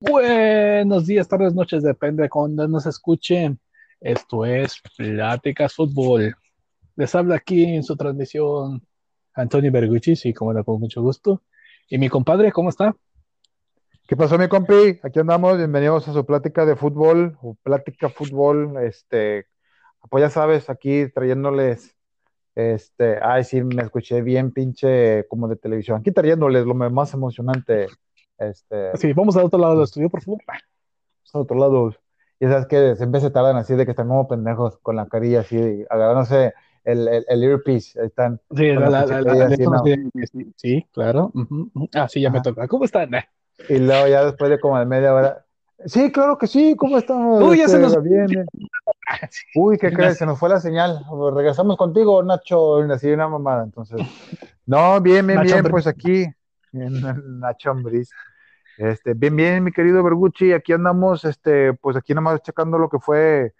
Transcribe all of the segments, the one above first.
Buenos días, tardes, noches, depende de cuándo nos escuchen. Esto es Pláticas Fútbol. Les habla aquí en su transmisión Antonio Bergucci, sí, como era con mucho gusto. Y mi compadre, ¿cómo está? ¿Qué pasó, mi compi? Aquí andamos, bienvenidos a su plática de fútbol, o plática fútbol, este, pues ya sabes, aquí trayéndoles, este, ay, sí, me escuché bien pinche como de televisión, aquí trayéndoles lo más emocionante, este. Sí, vamos al otro lado del estudio, por favor. Al otro lado. Y sabes que siempre se tardan así de que están como pendejos con la carilla así, agarrándose el, el, el earpiece. Están sí, la, la, la, así, ¿no? sí, claro. Ah, sí, ya Ajá. me toca. ¿Cómo están? Y luego ya después de como de media hora. Sí, claro que sí, ¿cómo estamos? Uy, ya se nos... Viene. Uy, ¿qué crees? Se nos fue la señal. Regresamos contigo, Nacho, así una mamada. Entonces, no, bien, bien, bien, pues aquí, en Nacho Ambris. Este, bien, bien, mi querido Bergucci, aquí andamos, este, pues aquí nada más checando lo que fue,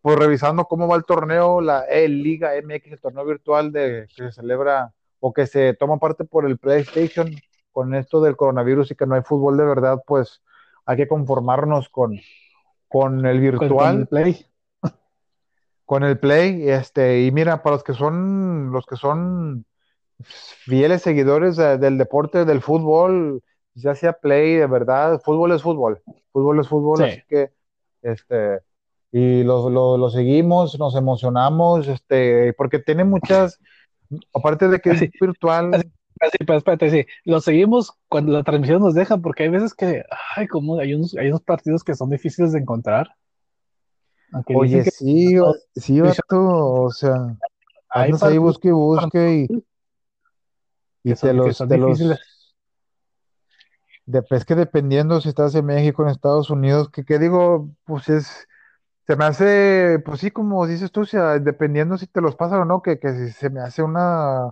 pues revisando cómo va el torneo, la e Liga MX, el torneo virtual de, que se celebra o que se toma parte por el PlayStation con esto del coronavirus y que no hay fútbol de verdad, pues hay que conformarnos con, con el virtual. Con el Play. Con el Play, este, y mira, para los que son, los que son fieles seguidores de, del deporte, del fútbol, ya sea play, de verdad, fútbol es fútbol, fútbol es fútbol, sí. así que, este, y lo, lo, lo, seguimos, nos emocionamos, este, porque tiene muchas, aparte de que es virtual. Así, así, pero espérate, sí, lo seguimos cuando la transmisión nos deja, porque hay veces que, ay, como hay unos, hay unos partidos que son difíciles de encontrar. Aunque Oye, sí, no, sí, vato, o sea, andas ahí busque y busque y, y te los, te los, de, es que dependiendo si estás en México, en Estados Unidos, que, que digo, pues es, se me hace, pues sí, como dices tú, sea, dependiendo si te los pasan o no, que, que si se me hace una,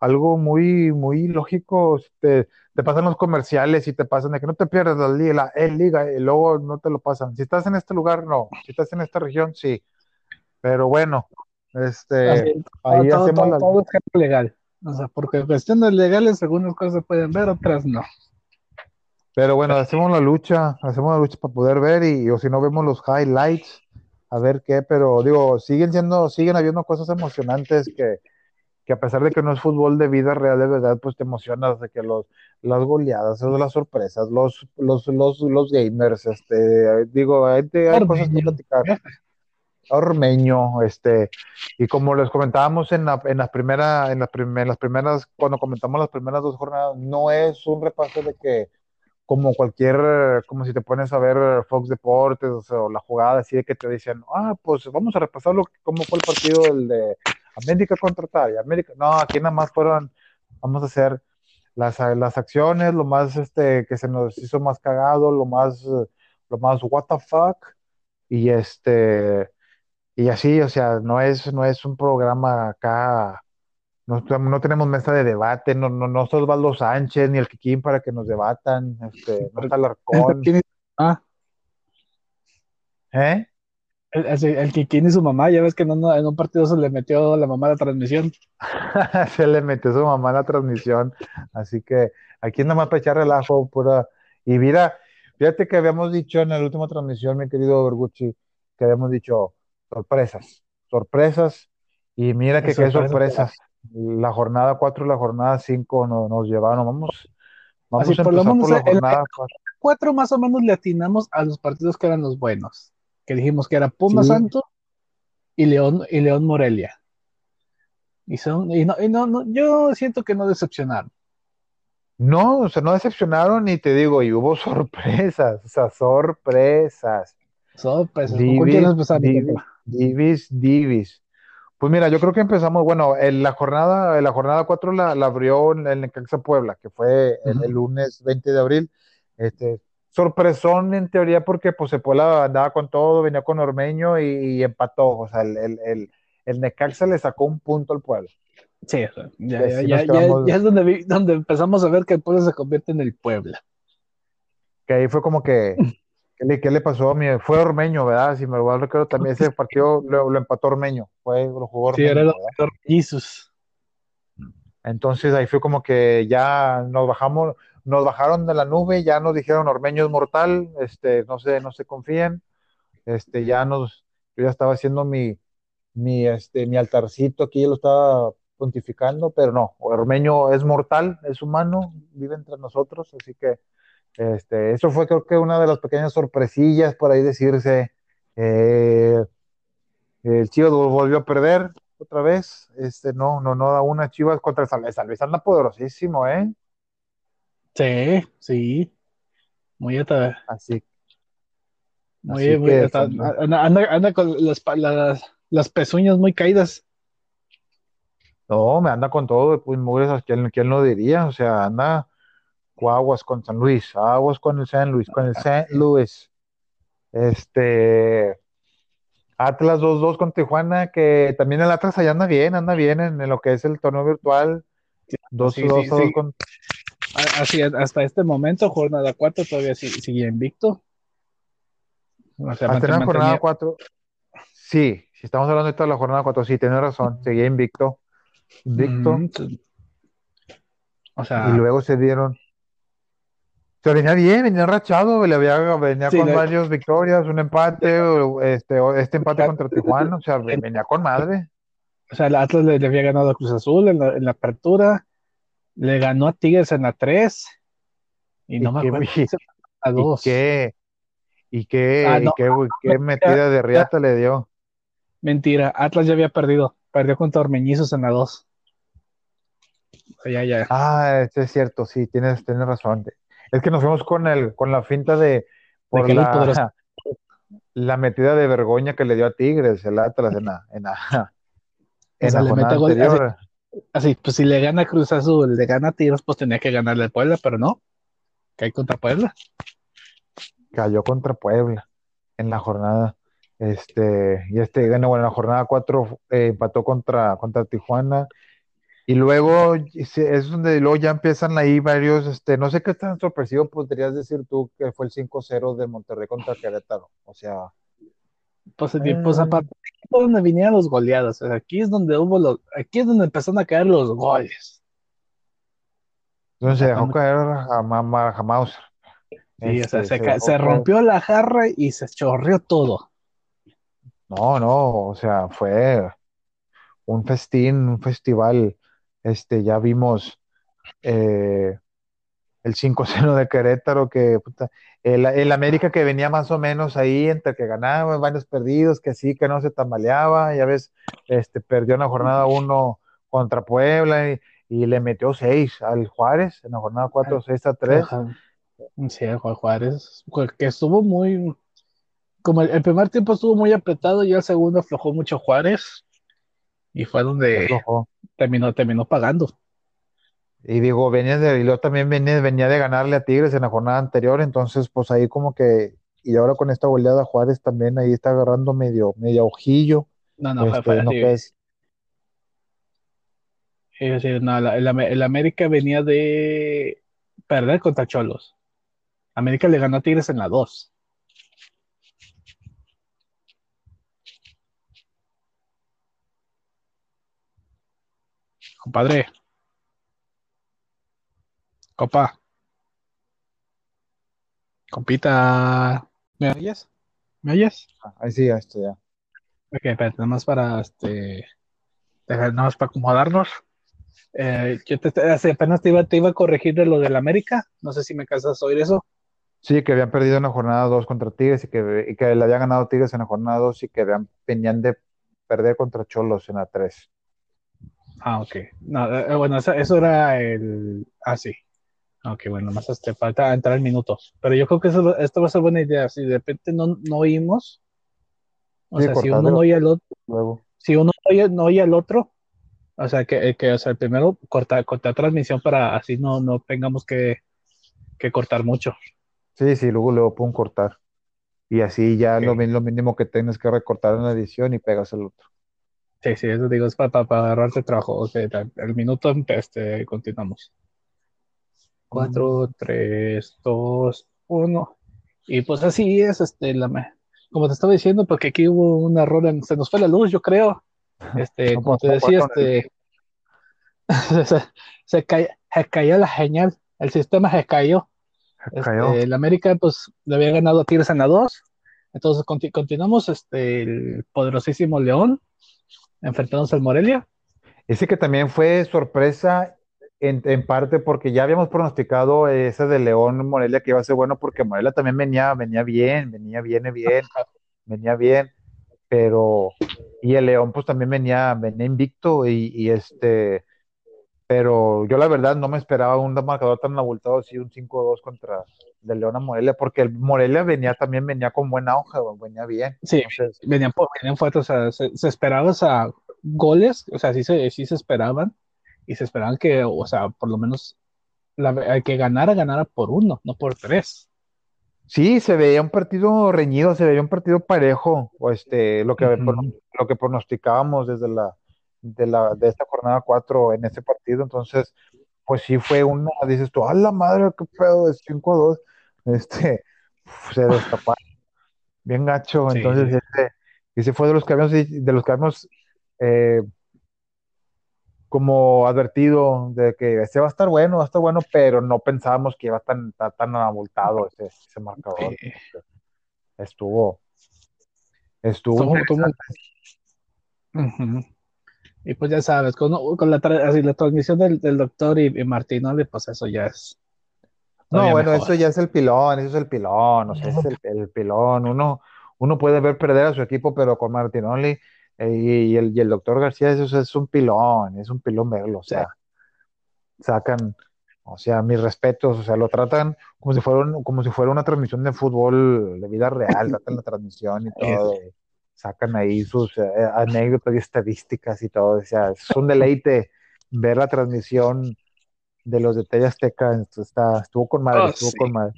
algo muy, muy lógico, te, te pasan los comerciales y te pasan de que no te pierdas la liga, la el liga, y luego no te lo pasan. Si estás en este lugar, no. Si estás en esta región, sí. Pero bueno, este, ahí todo, hacemos todo, la... todo es legal. O sea, porque cuestiones legales, algunas cosas se pueden ver, otras no. Pero bueno, hacemos la lucha, hacemos la lucha para poder ver y o si no vemos los highlights, a ver qué, pero digo, siguen siendo, siguen habiendo cosas emocionantes que, que a pesar de que no es fútbol de vida real de verdad, pues te emocionas de que los, las goleadas, las sorpresas, los, los, los, los gamers, este, digo, hay, hay cosas que platicar. Ormeño, este, y como les comentábamos en la, en la primera, en las, prim en las primeras, cuando comentamos las primeras dos jornadas, no es un repaso de que como cualquier, como si te pones a ver Fox Deportes o, la jugada así de que te dicen, ah, pues vamos a repasar lo, cómo fue el partido del de América contra tal, América, no, aquí nada más fueron, vamos a hacer las, las acciones, lo más este que se nos hizo más cagado, lo más, lo más what the fuck, y este, y así, o sea, no es, no es un programa acá no, no, tenemos mesa de debate, no, no, no está Osvaldo Sánchez ni el Kikín para que nos debatan, este, no está Larcón. Ah. ¿Eh? El, el, el, Kikín y su mamá, ya ves que en un, en un partido se le metió la mamá a la transmisión. se le metió su mamá a la transmisión, así que aquí nada más para echar relajo, pura. Y mira, fíjate que habíamos dicho en la última transmisión, mi querido Bergucci, que habíamos dicho sorpresas, sorpresas, y mira que qué sorpresas la jornada 4 y la jornada 5 nos, nos, llevaron. Vamos, vamos Así, a por lo menos por la jornada 4 más o menos le atinamos a los partidos que eran los buenos. Que dijimos que era Puma sí. Santo y León, y León Morelia. Y, son, y, no, y no, no, yo siento que no decepcionaron. No, o sea, no decepcionaron y te digo, y hubo sorpresas, o sea, sorpresas. Sorpresas. Divis, divis, divis, divis. Pues mira, yo creo que empezamos, bueno, en la jornada, en la jornada 4 la, la, abrió el Necaxa Puebla, que fue el, uh -huh. el, lunes 20 de abril. Este, sorpresón en teoría porque pues Puebla andaba con todo, venía con Ormeño y, y empató. O sea, el, el, el, Necaxa le sacó un punto al Puebla. Sí, ya, ya, ya, quedamos... ya, es donde, vi, donde empezamos a ver que el Puebla se convierte en el Puebla. Que ahí fue como que ¿Qué le, ¿Qué le, pasó a? Fue Ormeño, ¿verdad? Si me lo recuerdo, también ese partido lo, lo, empató Ormeño. Fue, lo jugó Ormeño. Sí, era el Jesus. Entonces ahí fue como que ya nos bajamos, nos bajaron de la nube, ya nos dijeron Ormeño es mortal, este, no se, no se confíen, este, ya nos, yo ya estaba haciendo mi, mi, este, mi altarcito aquí, yo lo estaba pontificando, pero no, Ormeño es mortal, es humano, vive entre nosotros, así que este, eso fue creo que una de las pequeñas sorpresillas por ahí decirse, eh, el Chivas volvió a perder otra vez, este, no, no, no da una Chivas contra San Luis, San Luis anda poderosísimo, ¿eh? Sí, sí, muy ata- Así, muy, así muy que anda, anda- anda con las, las, las pezuñas muy caídas. No, me anda con todo, pues mugres, ¿quién, quién lo diría? O sea, anda aguas con San Luis, aguas con el San Luis, con el San Luis. Este, Atlas 2-2 con Tijuana, que también el Atlas allá anda bien, anda bien en, en lo que es el torneo virtual. 2-2 Sí, sí, sí. con... Así, hasta este momento, jornada 4 todavía si- sigue invicto. O sea, Hasta la jornada 4. Sí, si estamos hablando de toda la jornada 4, sí, tienes razón, seguía invicto. Invicto. Sí. O sea, Y luego se dieron. Se venía bien, venía rachado, le había, venía Sí, con le- varias victorias, un empate, este, este empate contra Tijuana, o sea, venía con madre. o sea, el Atlas le, le había ganado a Cruz Azul en la, en la apertura, le ganó a Tigres en la 3 y no ¿Y me qué- acuerdo y- a ¿Y 2. qué, y qué, Ah, y no, qué, qué metida de riata le dio? Mentira, Atlas ya había perdido, perdió contra Ormeñizos en la 2. O sea, ya, ya. Ah, eso es cierto, sí, tienes, tienes razón. Es que nos fuimos con el, con la finta de por la, la metida de vergüenza que le dio a Tigres, el Atlas en la, en la, en sea, la jornada gol- anterior. Así, pues si le gana a Cruz Azul, le gana Tigres, pues tenía que ganarle a Puebla, pero no. Hay contra Puebla. cayó contra Puebla en la jornada. Este, y este, bueno, en la jornada 4 empató contra, contra Tijuana. Y luego es donde luego ya empiezan ahí varios, este, no sé qué tan sorpresivo podrías decir tú que fue el 5-0 de Monterrey contra Querétaro. O sea, Pues, Eh. pues aparte, fue donde vinieron los goleados. O sea, aquí es donde hubo los, aquí es donde empezaron a caer los goles. entonces se dejó caer a, Ma- a Mauser. Sí, o sea, Este, se, se ca- se rompió la jarra y se chorreó todo. No, no, o sea, fue un festín, un festival. Este, ya vimos eh, el 5-0 de Querétaro, que puta, el, el América que venía más o menos ahí entre que ganaba, varios perdidos, que sí, que no se tambaleaba, ya ves, este, perdió en la jornada 1 contra Puebla y, y le metió 6 al Juárez, en la jornada 4, 6 a 3. Ajá. Sí, el Juan Juárez, que estuvo muy, como el, el primer tiempo estuvo muy apretado y el segundo aflojó mucho Juárez y fue donde aflojó. Terminó, terminó pagando. Y digo, venía de, y luego también venía, venía de ganarle a Tigres en la jornada anterior, entonces pues ahí como que, y ahora con esta goleada Juárez también ahí está agarrando medio, medio ojillo, No, no, fue- este, fue no es- Es decir, no, la- el, el América venía de perder contra Cholos. América le ganó a Tigres en la 2. Compadre. Copa. Compita. ¿Me oyes? ¿Me oyes? ahí sí, ya está ya. Ok, espérate, nada más para este. Nada más para acomodarnos. Eh, yo te, hace apenas te iba, te iba a corregir de lo del América. No sé si me cansas de oír eso. Sí, que habían perdido en la jornada 2 contra Tigres y que, y que le habían ganado Tigres en la jornada 2 y que habían, venían de perder contra Cholos en la 3. Ah, ok. No, eh, bueno, eso, eso era el. Ah, sí. Ok, bueno, más este, falta entrar en minutos. Pero yo creo que eso, esto va a ser buena idea. Si de repente no, no oímos, o Sí, sea, si uno no oye al otro, Luego. si uno no oye, no oye al otro, o sea, que, que o sea, el primero cortar, cortar transmisión para así no, no tengamos que, que cortar mucho. Sí, sí, luego luego pum cortar. Y así ya lo, lo mínimo que tienes que recortar en la edición y pegas el otro. Sí, sí, eso digo, es para, para, para agarrarte trabajo. O sea, el, minuto, este, continuamos. 4, 3, 2, 1. Y pues así es, este, la, me- como te estaba diciendo, porque aquí hubo un error, en- se nos fue la luz, yo creo. Este, como te pues, decía, este, se, se, cay- se cayó la señal el sistema se cayó. Cayó. Este, el América, pues, le había ganado a Tigres en la 2. Entonces, conti- continuamos este, el poderosísimo León, enfrentándose al Morelia. Ese que también fue sorpresa en, en parte porque ya habíamos pronosticado ese de León Morelia que iba a ser bueno porque Morelia también venía, venía bien, venía, viene bien, venía bien, pero y el León pues también venía, venía invicto y, y este, pero yo la verdad no me esperaba un marcador tan abultado así, un 5-2 contra el León a Morelia, porque el Morelia venía también, venía con buen auge, venía bien. Sí, Entonces, venían, venían fuertes, o sea, se, se esperaba, o sea, goles, o sea, sí se, sí se esperaban, y se esperaban que, o sea, por lo menos la, que ganara, ganara por uno, no por tres. Sí, se veía un partido reñido, se veía un partido parejo, o este, lo que, lo que pronosticábamos desde la, de la, de esta jornada 4 en ese partido, entonces, pues sí fue una, dices tú, a la madre, qué pedo, de 5 a 2, este, se destaparon bien gacho, Sí, entonces, sí. ese, fue de los que habíamos, de los que habíamos, eh, como advertido de que este va a estar bueno, va a estar bueno, pero no pensábamos que iba a estar tan, tan abultado ese, ese marcador, sí. estuvo Estuvo Estuvo- estuvo- ujú. Y pues ya sabes, con, con la, tra- así, la transmisión del, del doctor y, y Martinoli, pues eso ya es No, bueno, mejor. eso ya es el pilón, eso es el pilón, o sea, es el, el pilón. Uno, uno puede ver perder a su equipo, pero con Martinoli eh, y, el, y el doctor García, eso es un pilón, es un pilón verlo, o Sí. sea, sacan, o sea, mis respetos, o sea, lo tratan como si fuera, un- como si fuera una transmisión de fútbol de vida real, tratan la transmisión y todo, sacan ahí sus eh, anécdotas y estadísticas y todo, o sea, es un deleite ver la transmisión de los de TV Azteca, esto está, estuvo con madre, Oh, estuvo sí. con madre.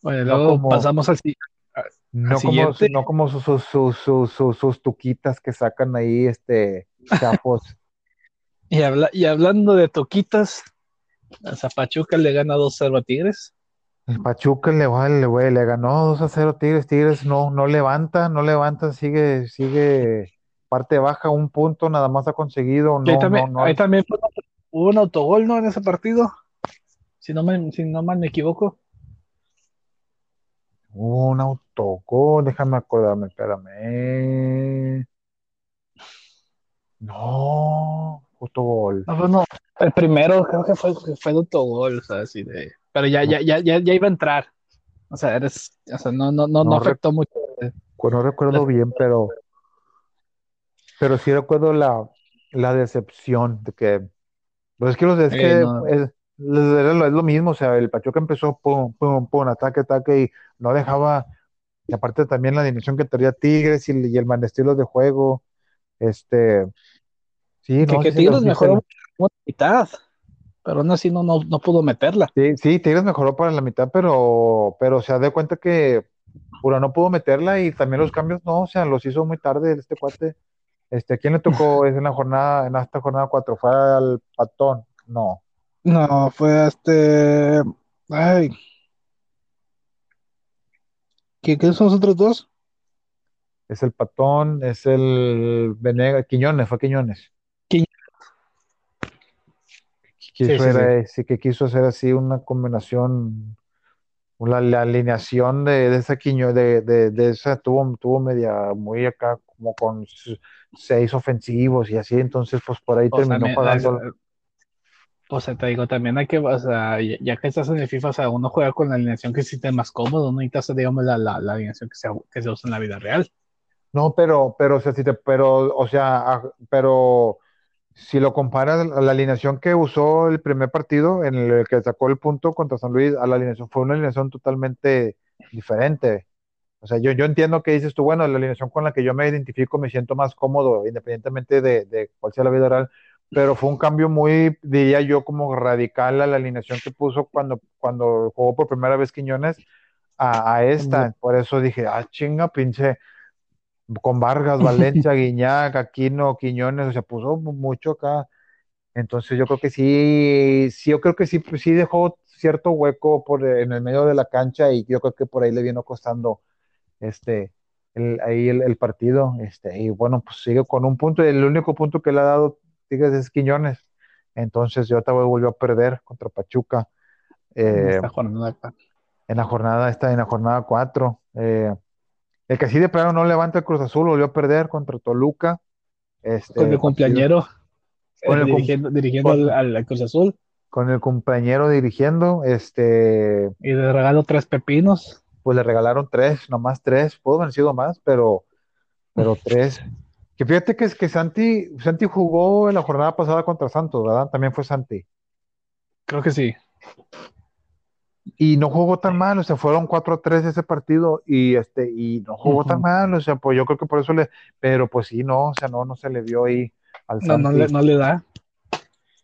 Bueno, No luego como, pasamos al, no como, siguiente. no como sus, sus, sus, sus, sus- sus tuquitas que sacan ahí, este, chafos. Y, habla, y hablando de toquitas, a Zapachuca le gana 2-0 a Tigres. El Pachuca le, le, güey, le ganó 2 a 0 Tigres, Tigres no, no levanta, no levanta, sigue, sigue parte baja, un punto nada más ha conseguido, Y ahí no, también, no, no, ahí también fue- hubo un autogol, ¿no? En ese partido, si no, me, si no mal me equivoco. un autogol, déjame acordarme, espérame. No, autogol. No, bueno, el primero creo que fue, fue de autogol, o sea, así de... Pero ya, ya, ya, ya, ya iba a entrar. O sea, eres, o sea, no, no, no, no afectó mucho. no recuerdo bien, pero, pero sí recuerdo la, la decepción de que, pues es que los es Eh, que no, es, lo, es lo mismo, o sea, el Pachuca empezó pum, pum, pum, ataque, ataque y no dejaba, y aparte también la dimensión que tenía Tigres y, el- y el mal estilo de juego, este, sí, que, no, que sí Tigres mejoró una mitad, pero aún así no, no, no pudo meterla. sí, sí, Tigres mejoró para la mitad, pero, pero se da cuenta que Pura no pudo meterla y también los cambios no, o sea, los hizo muy tarde este cuate. Este, ¿a quién le tocó en la jornada, en esta jornada 4? ¿Fue al Patón? No. No, fue este. Ay, ¿qué, qué son los otros dos? Es el Patón, es el Venegas, Quiñones, fue Quiñones. Quiso, Sí, sí, sí. era, sí, que quiso hacer así una combinación, la, la alineación de, de esa Quiño, de, de, de esa tuvo, tuvo media muy acá, como con seis ofensivos y así, entonces pues por ahí O sea, terminó me- pagando. es- o sea, te digo, también hay que, o sea, ya, que estás en el FIFA, o sea, uno juega con la alineación que se siente más cómodo, no necesitas, digamos, la, la, la alineación que se, que se usa en la vida real. No, pero, pero, o sea, si te, pero, o sea, pero si lo comparas a la alineación que usó el primer partido, en el que sacó el punto contra San Luis, a la alineación, fue una alineación totalmente diferente. O sea, yo, yo entiendo que dices tú, bueno, la alineación con la que yo me identifico me siento más cómodo, independientemente de, de cuál sea la vida real, pero fue un cambio muy, diría yo, como radical a la alineación que puso cuando, cuando jugó por primera vez Quiñones a, a esta. Por eso dije, ah, chinga, pinche con Vargas, Valencia, Guiñac, Aquino, Quiñones, o sea, puso mucho acá. Entonces yo creo que sí, sí, yo creo que sí, pues sí dejó cierto hueco por en el medio de la cancha y yo creo que por ahí le vino costando este el, ahí el, el partido. Este, y bueno, pues sigue con un punto, y el único punto que le ha dado Tigres es Quiñones. Entonces yo vez volvió a perder contra Pachuca. en Eh, esta jornada. en la jornada esta, en la jornada 4. Eh, el que sí de plano no levanta el Cruz Azul volvió a perder contra Toluca. Este, Con el cumpleañero Con eh, el cum- dirigiendo, dirigiendo con- al, al Cruz Azul con el compañero dirigiendo, este, y le regalo tres pepinos. pues le regalaron tres, nomás tres, pudo haber sido más, pero, pero tres. Que fíjate que es que Santi, Santi jugó en la jornada pasada contra Santos, ¿verdad? También fue Santi. Creo que sí. Y no jugó tan mal, o sea, fueron 4-3 ese partido y este, y no jugó tan mal, o sea, pues yo creo que por eso le, pero pues sí, no, o sea, no, no se le vio ahí al No, no, le, no le da.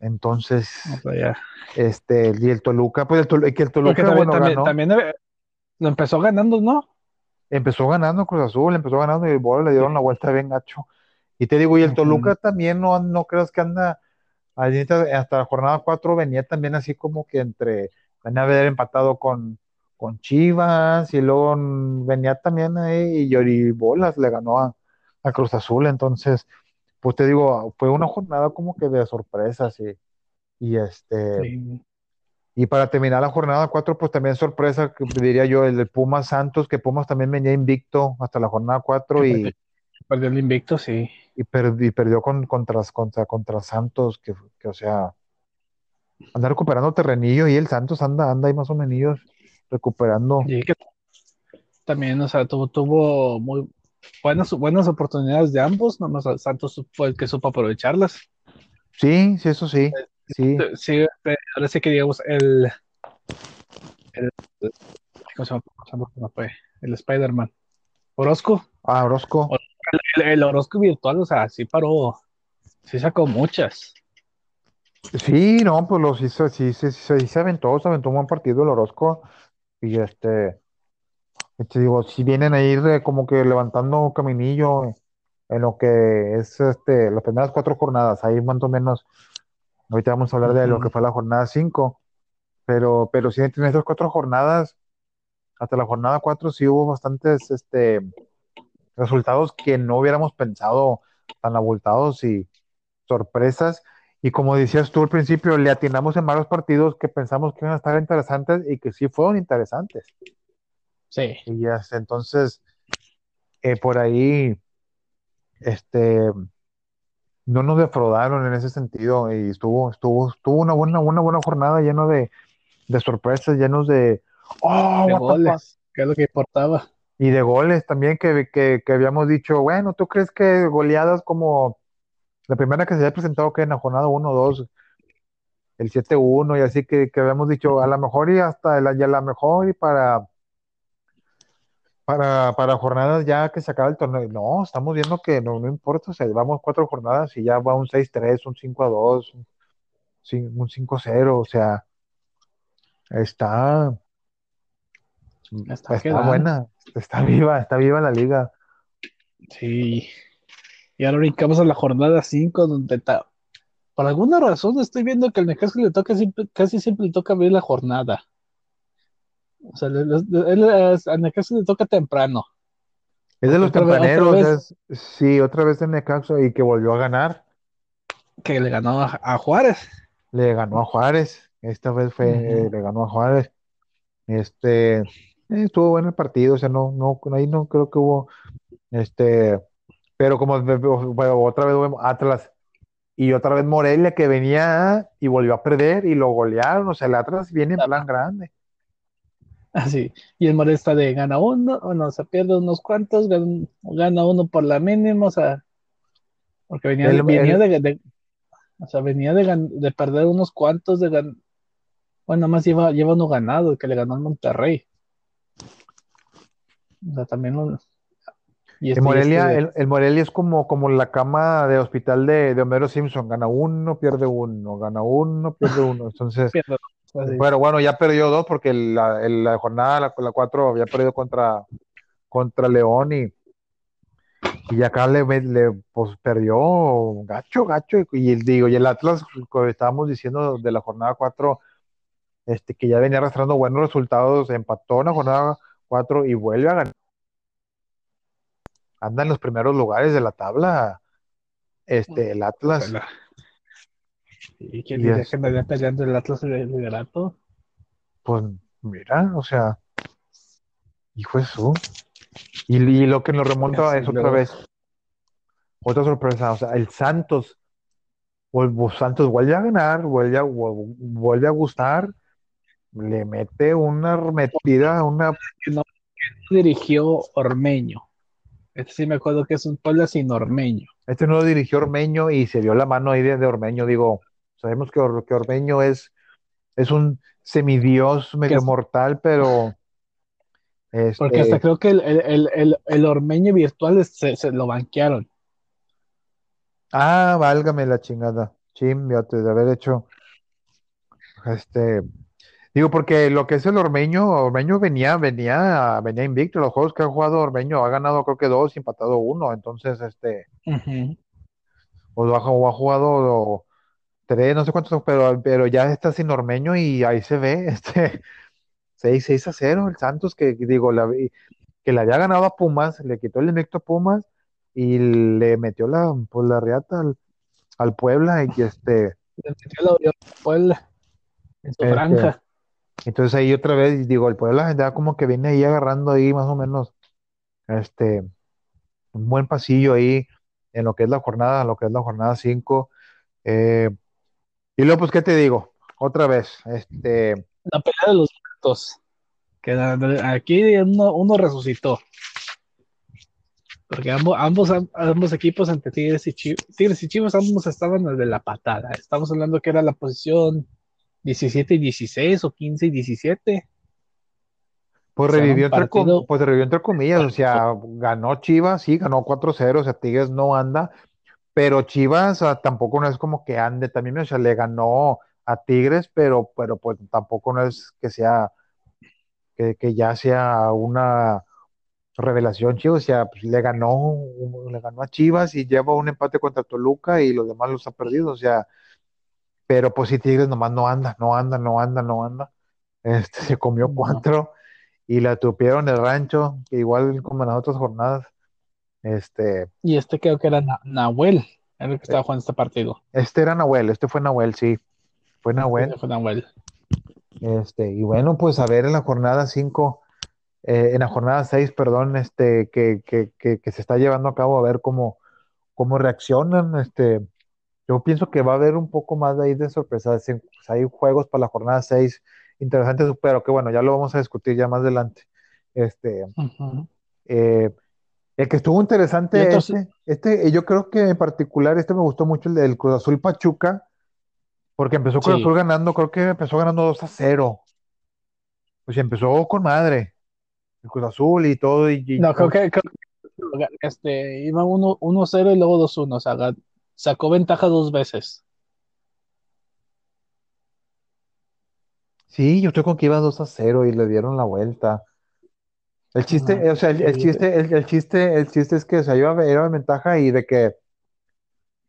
Entonces, O sea, ya. este, y el Toluca, pues el Toluca, que el Toluca, también, bueno, también, ganó. también lo empezó ganando, ¿no? empezó ganando Cruz Azul, empezó ganando y el Bola le dieron la vuelta bien gacho. Y te digo, y el. Toluca también no, no creas que anda, hasta la jornada 4 venía también así como que entre, venía a haber empatado con, con Chivas y luego venía también ahí y Yori Bolas le ganó a, a Cruz Azul, entonces, pues te digo, fue una jornada como que de sorpresas y, y este, Sí. y para terminar la jornada 4, pues también sorpresa, que diría yo, el de Pumas Santos, que Pumas también venía invicto hasta la jornada 4 y, Perdió el invicto, sí. y, per- y perdió con, contra, contra, contra Santos, que, que, o sea, anda recuperando terrenillo y el Santos anda, anda ahí más o menos recuperando. Y que también, o sea, tuvo, tuvo muy buenas, buenas oportunidades de ambos, nomás Santos fue el que supo aprovecharlas. Sí, sí, eso sí, sí. Sí, eh, ahora sí que digamos el, el, el Spider-Man. Orozco, Ah, Orozco. el, el Orozco virtual, o sea, sí paró, sí sacó muchas. Sí, no, pues los hizo, sí, sí, sí, sí se aventó, se aventó un buen partido el Orozco. Y este, te digo, si vienen a ir eh, como que levantando caminillo en lo que es este, las primeras cuatro jornadas, ahí más o menos, ahorita vamos a hablar de lo Ujú. que fue la jornada 5, pero, pero sí, entre estas cuatro jornadas, hasta la jornada 4 sí hubo bastantes este, resultados que no hubiéramos pensado tan abultados y sorpresas. Y como decías tú al principio, le atinamos en varios partidos que pensamos que iban a estar interesantes y que sí fueron interesantes. Sí, Y ya, está. entonces, eh, por ahí, este, no nos defraudaron en ese sentido y estuvo, estuvo, estuvo una buena, una buena jornada lleno de, de sorpresas, llenos de, oh, de what the fuck", goles, que es lo que importaba. y de goles también que, que, que habíamos dicho, bueno, ¿tú crees que goleadas como la primera que se había presentado que en la jornada 1 2, el 7-1 y así que, que habíamos dicho, a lo mejor y hasta el, y a lo mejor y para Para, para jornadas ya que se acaba el torneo. No, estamos viendo que no, no importa, o sea, llevamos cuatro jornadas y ya va un 6-3, un 5-2, un, un 5-0, o sea, está, Está está buena, está viva, está viva la liga. Sí. Y ahora brincamos a la jornada 5, donde ta- por alguna razón estoy viendo que al Necaxa le toca siempre, casi siempre le toca abrir la jornada. O sea, le- le- él- al Necaxa le toca temprano. Es de los Otra vez- otra tempraneros, vez. es- sí, otra vez en Necaxa y que volvió a ganar, que le ganó a, a Juárez. le ganó a Juárez, esta vez fue, eh, le ganó a Juárez. Este, eh, estuvo bueno el partido, o sea, no, no, ahí no creo que hubo, este, pero como bueno, otra vez vemos Atlas y otra vez Morelia que venía y volvió a perder y lo golearon, o sea, el Atlas viene en plan grande. Así. Y el Morelia está de gana uno, o no, se pierde unos cuantos, gana, gana uno por la mínima, o sea, porque venía, El- venía el- de, de- o sea, venía de, de perder unos cuantos de gan- bueno, más lleva, lleva uno ganado, que le ganó al Monterrey. O sea, también lo- y este- Morelia, este- el, el Morelia es como, como la cama de hospital de, de Homero Simpson, gana uno, pierde uno, gana uno, pierde uno, entonces, así. pero bueno, ya perdió dos porque la, jornada, la, la cuatro, había perdido contra, contra León y, y acá le, le pues, perdió gacho, gacho, y, el, digo, y el Atlas, como estábamos diciendo de la jornada cuatro, este, que ya venía arrastrando buenos resultados, empató en la jornada cuatro y vuelve a ganar. Anda en los primeros lugares de la tabla, este, el O Atlas. la- ¿Y quién diría es- que andaría peleando el Atlas de liderato? Pues mira, o sea, hijo de su. Y, y lo que nos remonta Sí, es otra vez, otra sorpresa, o sea, el Santos, vuelve- Santos vuelve a ganar, vuelve a, vu- vuelve a gustar, le mete una metida, una Dirigió Ormeño. Este sí me acuerdo que es un Puebla sin Ormeño. Este no lo dirigió Ormeño y se vio la mano ahí de, de Ormeño. Digo, sabemos que, Or- que Ormeño es, es un semidios medio es- mortal, pero este, Porque hasta creo que el, el, el, el- Ormeño virtual se, se lo banquearon. ah, válgame la chingada. Chimbiote de haber hecho este. Digo, porque lo que es el Ormeño, Ormeño venía, venía, venía invicto. Los juegos que ha jugado Ormeño ha ganado creo que dos y empatado uno. Entonces, este, o ha, o ha jugado tres, no sé cuántos, pero, pero ya está sin Ormeño y ahí se ve, este, 6, 6 a 0 el Santos, que digo, la, que le había ganado a Pumas, le quitó el invicto a Pumas y le metió la, pues, la riata al, al Puebla y este, Le metió la Puebla en su Este, franja. Entonces ahí otra vez, digo, el Puebla ya como que viene ahí agarrando ahí más o menos, este, un buen pasillo ahí en lo que es la jornada, lo que es la jornada 5. Eh, y luego, pues, ¿qué te digo? Otra vez, este, La pelea de los muertos. Que la- la- aquí uno, resucitó. Porque ambos, ambos, equipos entre Tigres y Chivas, Tigres y Chivas, ambos estaban de la patada. Estamos hablando que era la posición 17 y 16 o 15 y 17. Pues O revivió, entre, partido- pues revivió entre comillas, o sea, ganó Chivas, sí, ganó 4-0, o sea, Tigres no anda, pero Chivas ah, tampoco no es como que ande también, o sea, le ganó a Tigres, pero, pero pues tampoco no es que sea, que, que ya sea una revelación Chivas, o sea, pues le ganó, le ganó a Chivas y lleva un empate contra Toluca y los demás los ha perdido, o sea, pero pues sí, Tigres nomás no anda, no anda, no anda, no anda, este, se comió cuatro y la tupieron el rancho, igual como en las otras jornadas. Este, Y este creo que era Na- Nahuel, era el que estaba jugando este partido. este era Nahuel, este fue Nahuel, sí, fue Nahuel. Ese fue Nahuel. Este, y bueno, pues a ver en la jornada 5, en la jornada 6, perdón, este, que, que, que, que se está llevando a cabo, a ver cómo, cómo reaccionan. Este, yo pienso que va a haber un poco más de ahí de sorpresas. en- pues, hay juegos para la jornada 6 interesantes, pero que bueno, ya lo vamos a discutir ya más adelante. Este. Eh, el que estuvo interesante, este, este, eh, yo creo que en particular este me gustó mucho el del Cruz Azul Pachuca, porque empezó Cruz Sí. Azul ganando, creo que empezó ganando 2 a 0. Pues empezó con madre, el Cruz Azul y todo. Y, y- No, creo que, creo que, este, iba 1 1-0 y luego 2-1. O sea, sacó ventaja dos veces. Sí, yo estoy con que iba 2 a 0 y le dieron la vuelta. El chiste, eh, o sea, el, chiste, el, el chiste, el chiste es que, o sea, iba, iba en ventaja y de que,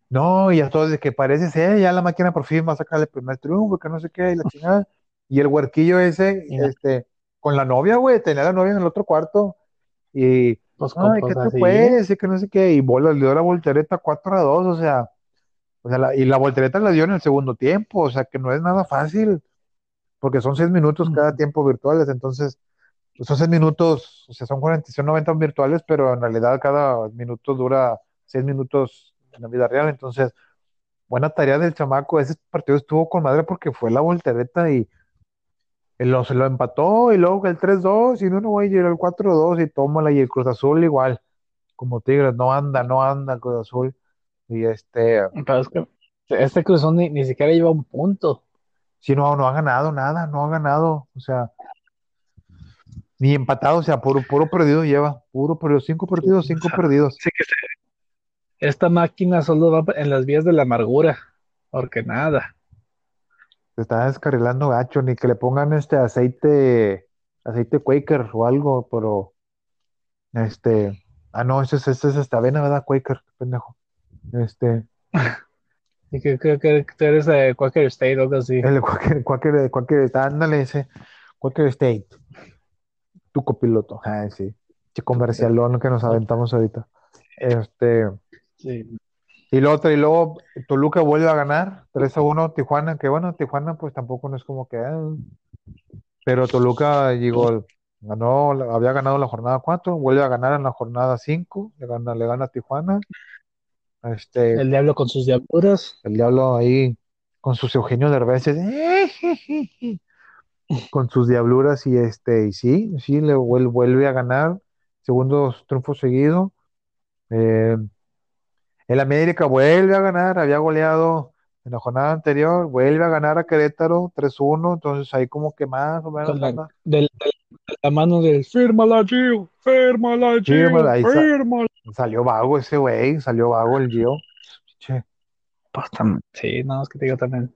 no, y a todos de que parece ser, ya la máquina por fin va a sacar el primer triunfo, que no sé qué, y la chingada. Y el huerquillo ese, este, con la novia, güey, tenía a la novia en el otro cuarto, y, Pues, ay, ¿qué te puedes? Y que no sé qué, y bola, le dio la voltereta 4 a 2, o sea, o sea, la- y la voltereta la dio en el segundo tiempo, o sea, que no es nada fácil, porque son 6 minutos cada tiempo virtuales, entonces, son 6 minutos, o sea, son 40, son 90 virtuales, pero en realidad cada minuto dura 6 minutos en la vida real, entonces, buena tarea del chamaco, ese partido estuvo con madre porque fue la voltereta y lo, se lo empató y luego el 3-2 y no, no, güey, y el 4-2 y tómala y el Cruz Azul igual, como Tigres, no anda, no anda Cruz Azul y este, Pero es que este cruzón ni, ni siquiera lleva un punto. sí, no, no ha ganado nada, no ha ganado, o sea, ni empatado, o sea, puro, puro perdido lleva, puro perdido, cinco perdidos, cinco perdidos. Así que esta máquina solo va en las vías de la amargura. Porque nada. Se está descarrilando gacho, ni que le pongan este aceite, aceite Quaker o algo, pero este, ah no, ese es, ese es esta avena, ¿verdad? Quaker, pendejo. Este, Y que creo que tú eres de Quaker State o algo así. el Quaker, Quaker, Quaker, ándale ese, Quaker State, tu copiloto, ah, sí, che comercialón que nos aventamos ahorita. Este, Sí. Y luego, y luego Toluca vuelve a ganar 3 a 1 Tijuana, que bueno, Tijuana pues tampoco no es como que... ah, pero Toluca llegó, ganó, había ganado la jornada 4, vuelve a ganar en la jornada 5, le gana, le gana a Tijuana. Este, El diablo con sus diabluras. el diablo ahí con sus Eugenio Derbez, con sus diabluras y este, y sí, sí, le vuel- vuelve a ganar, segundo triunfo seguido. Eh, el América vuelve a ganar, había goleado en la jornada anterior, vuelve a ganar a Querétaro 3-1, entonces ahí como que más o menos Con la, del- mano del fírmala, Gio, fírmala, Gio, Fírmala. Salió vago ese güey, salió vago el Gio. Che, Pues, sí, no, es que te digo también.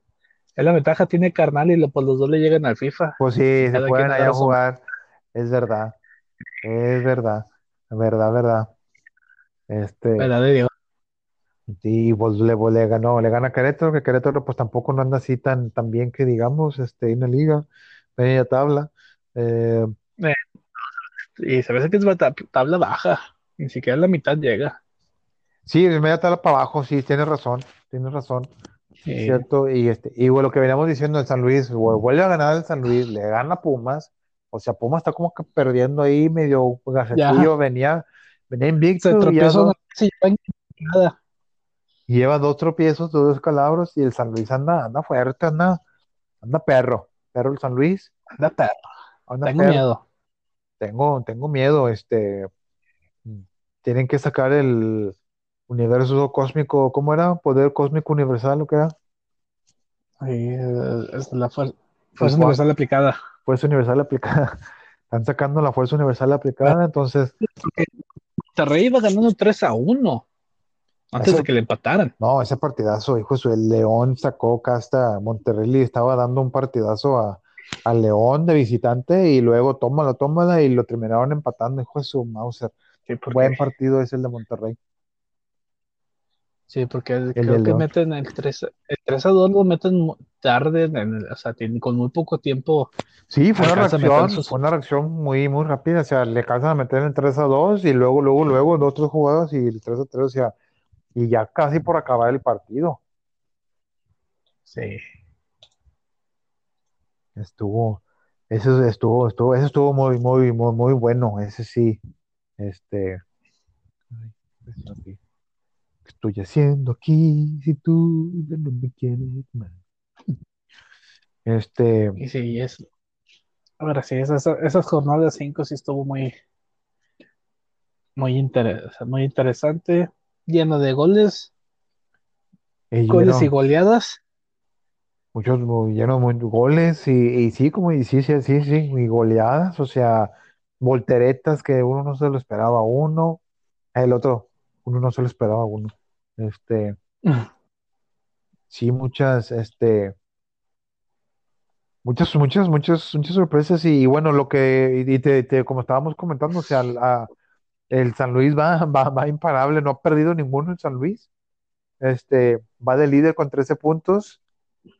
Es la ventaja, tiene carnal y lo- pues los dos le llegan al FIFA. Pues sí, se Cada pueden allá agarra su- jugar, es verdad, es verdad, verdad, verdad. Este, ¿Verdad Sí, pues le, pues le ganó, le gana a Querétaro, que Querétaro pues tampoco no anda así tan, tan bien que digamos, este, en la liga, media tabla. Eh, Y se ve que es bata- tabla baja. Ni siquiera la mitad llega. sí, de media tabla para abajo, sí, tienes razón, tienes razón, sí, cierto. Y este, y bueno, lo que veníamos diciendo el San Luis, vu- vuelve a ganar el San Luis, le gana a Pumas, o sea, Pumas está como que perdiendo ahí medio gacetillo, venía, venía Se invicto, y ya no se lleva nada. Lleva dos tropiezos, dos calabros, y el San Luis anda, anda fuerte, anda, anda perro, perro el San Luis, Anda perro. anda Tengo perro. miedo. Tengo, tengo miedo, este, tienen que sacar el universo cósmico, ¿cómo era? Poder cósmico universal, ¿lo que era? Sí, es la fuerza cual- universal aplicada. Fuerza universal aplicada. Están sacando la fuerza universal aplicada, entonces, Monterrey iba ganando 3 a 1 antes Eso- de que le empataran. no, ese partidazo, hijo de su, el León sacó casta, Monterrey le estaba dando un partidazo a, al León de visitante y luego tómalo, tómala y lo terminaron empatando, hijo de su Mauser. Sí, porque, Buen partido es el de Monterrey. sí, porque El creo que León. meten el 3, el 3 a 2 lo meten tarde, en el- o sea, con muy poco tiempo. Sí, fue una a reacción, sus- fue una reacción muy, muy rápida, o sea, le alcanzan a meter en 3 a 2 y luego, luego, luego dos, tres jugadas y el 3 a 3, o sea, y ya casi por acabar el partido. Sí. Estuvo, eso estuvo, estuvo, eso estuvo muy, muy, muy, muy bueno, ese sí, este, ay, espérate. ¿qué estoy haciendo aquí si tú ya no me quieres más? Este, Y sí, es. Ahora sí, esas, esas jornadas 5 sí estuvo muy, muy, interes- muy interesante, lleno de goles, eh, goles y goleadas. Muchos llenos muy goles y, y sí, como y sí, sí, sí, sí, y goleadas, o sea, volteretas que uno no se lo esperaba a uno, el otro, uno no se lo esperaba a uno. Este, sí, muchas, este, muchas, muchas, muchas, muchas sorpresas y, bueno, lo que, y te, te- como estábamos comentando, o sea, la- el San Luis va, va, va imparable, no ha perdido ninguno el San Luis, este, va de líder con 13 puntos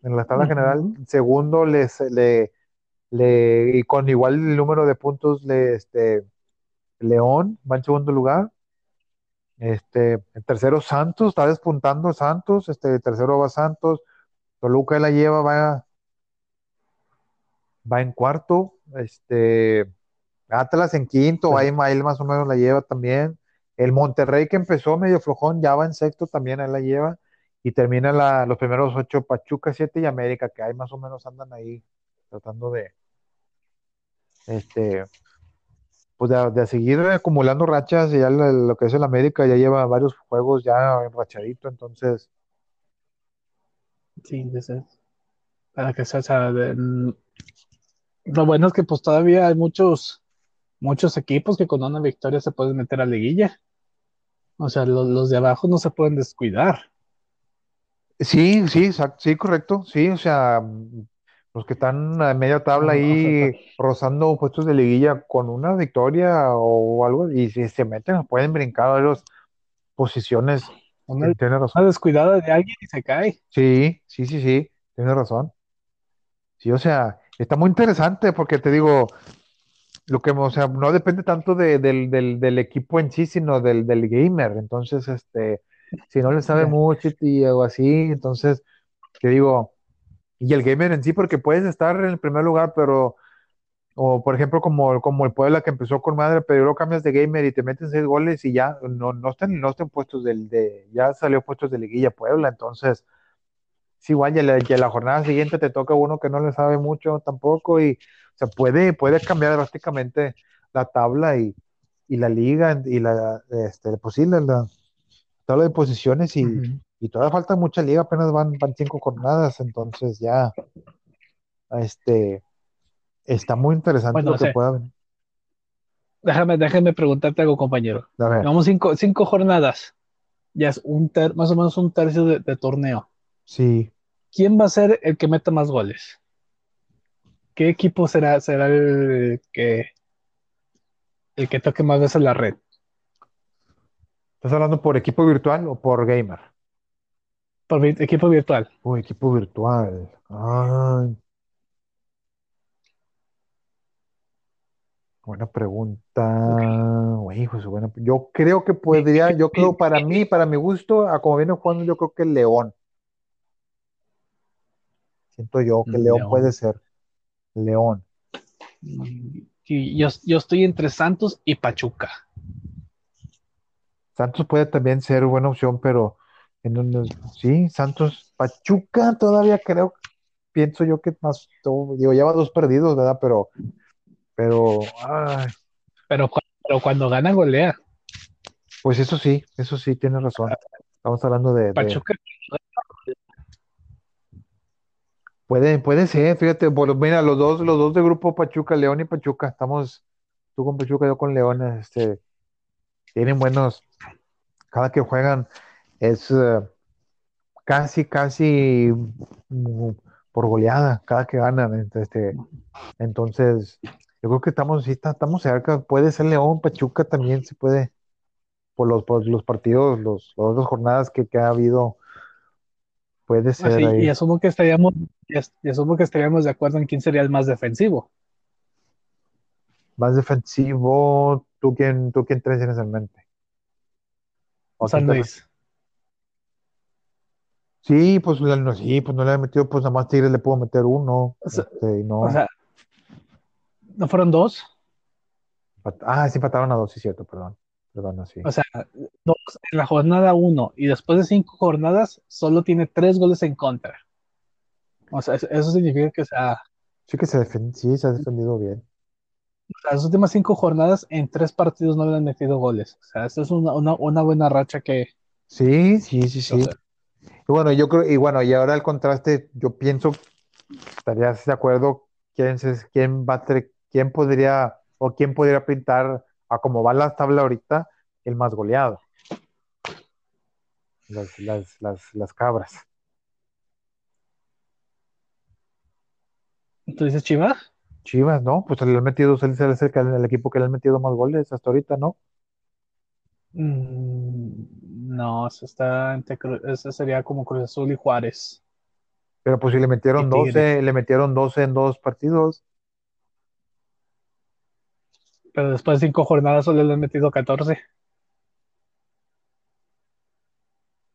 en la tabla general, segundo les, le, le, y con igual el número de puntos, le, este, León va en segundo lugar. Este, en tercero Santos, está despuntando Santos, este, tercero va Santos, Toluca la lleva, va, va en cuarto, este, Atlas en quinto, ahí, ahí más o menos la lleva también. El Monterrey que empezó medio flojón, ya va en sexto también, ahí la lleva. Y termina la, los primeros ocho, Pachuca, siete y América, que ahí más o menos andan ahí tratando de, este, pues de, de seguir acumulando rachas. Y ya lo, lo que es el América ya lleva varios juegos ya enrachadito, entonces, Sí, de ser. Para que sea, o sea, de- lo bueno es que pues todavía hay muchos, muchos equipos que con una victoria se pueden meter a liguilla. O sea, lo- los de abajo no se pueden descuidar. sí, sí, exacto, sí, correcto, sí, o sea, los que están a media tabla ahí rozando puestos de liguilla con una victoria o algo, y si se meten, pueden brincar a las posiciones. Una, Tiene razón. una descuidada de alguien y se cae. Sí, sí, sí, sí, tienes razón. Sí, o sea, está muy interesante porque te digo, lo que, o sea, no depende tanto de- del, del- del equipo en sí, sino del, del gamer. Entonces, este, si no le sabe mucho y algo así, entonces, te digo, y el gamer en sí, porque puedes estar en el primer lugar, pero, o por ejemplo, como, como el Puebla que empezó con madre, pero luego cambias de gamer y te meten seis goles y ya no, no están, no están puestos del, de, ya salió puestos de liguilla Puebla, entonces, es igual, ya la, ya la jornada siguiente te toca uno que no le sabe mucho tampoco y, o sea, puede, puede cambiar drásticamente la tabla y, y la liga y la, este, pues sí, la, la tabla de posiciones y, y todavía falta mucha liga, apenas van, van cinco jornadas, entonces ya, este, está muy interesante Bueno, lo o que sea, pueda venir. déjame, déjame preguntarte algo, compañero. Vamos cinco, cinco jornadas. Ya es un ter- más o menos un tercio de, de torneo. sí, ¿Quién va a ser el que meta más goles? ¿Qué equipo será, será el que, el que toque más veces la red? ¿estás hablando por equipo virtual o por gamer? Por vi- equipo virtual. Oh, equipo virtual. Ay, buena pregunta. Su buena- Yo creo que podría, yo creo para mí, para mi gusto, a como viene jugando, yo creo que el León. Siento yo que León León. puede ser. León. Yo, yo estoy entre Santos y Pachuca. Santos puede también ser buena opción, pero en un- sí, Santos, Pachuca todavía creo, pienso yo que más, digo, lleva dos perdidos, ¿verdad? Pero, pero, ay, Pero, pero cuando gana, golea. pues eso sí, eso sí, tienes razón. Estamos hablando de, de- Pachuca, puede, puede ser, fíjate, por, mira, los dos, los dos de grupo Pachuca, León y Pachuca, estamos, tú con Pachuca, yo con León, este, tienen buenos, cada que juegan es eh, casi, casi mm, por goleada, cada que ganan, este, entonces, yo creo que estamos, estamos cerca, puede ser León, Pachuca también se puede, por los, por los partidos, los, las dos jornadas que, que ha habido, puede ser así, ahí. y asumo que estaríamos, y as- y asumo que estaríamos de acuerdo en quién sería el más defensivo. Más defensivo, ¿tú quién, tú quién tienes en mente? ¿O San Luis. Sí, pues no, sí, pues no le ha metido, pues nada más Tigres le puedo meter uno. O sea, este, no. O sea, ¿no fueron dos? Ah, sí empataron a dos, sí, cierto, perdón. Perdón, sí. O sea, dos en la jornada uno y después de cinco jornadas solo tiene tres goles en contra. O sea, eso, significa que o sea, Sí que se defiende, sí, se ha defendido bien. las últimas cinco jornadas en tres partidos no le han metido goles. O sea, eso es una, una, una buena racha que, Sí, sí, sí, o sí. sea, Y bueno, yo creo, y bueno, y ahora el contraste, yo pienso, estarías de acuerdo, quién, quién va a quién podría, o quién podría pintar a cómo va la tabla ahorita, el más goleado. Las, las, las, las cabras. ¿tú dices Chivas? Chivas, ¿no? Pues le han metido, él es el, el- equipo que le han metido más goles hasta ahorita, ¿no? Mm, no, eso está entre eso sería como Cruz Azul y Juárez. Pero pues si le metieron Y Tigres. 12, le metieron 12 en dos partidos. Pero después de cinco jornadas solo le han metido 14.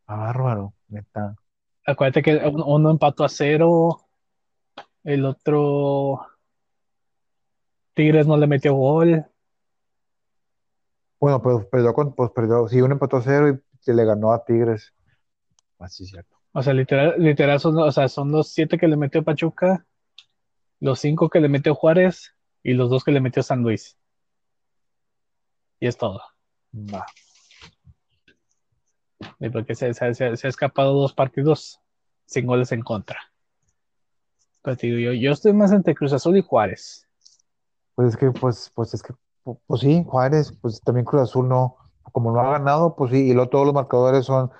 Ah, bárbaro, neta. Acuérdate que uno, empató a cero, el otro Tigres no le metió gol. Bueno, pues perdió con, pues perdió, sí, uno empató a cero y se le ganó a Tigres. Así es cierto. O sea, literal, literal son, o sea, son los siete que le metió Pachuca, los cinco que le metió Juárez y los dos que le metió San Luis. Y es todo. Va. Y porque se, se- se- ha escapado dos partidos sin goles en contra. Digo, yo, yo estoy más entre Cruz Azul y Juárez. Pues es que, pues, pues es que, pu- pues, sí, Juárez, pues también Cruz Azul no, como no ha ganado, pues sí, y luego todos los marcadores son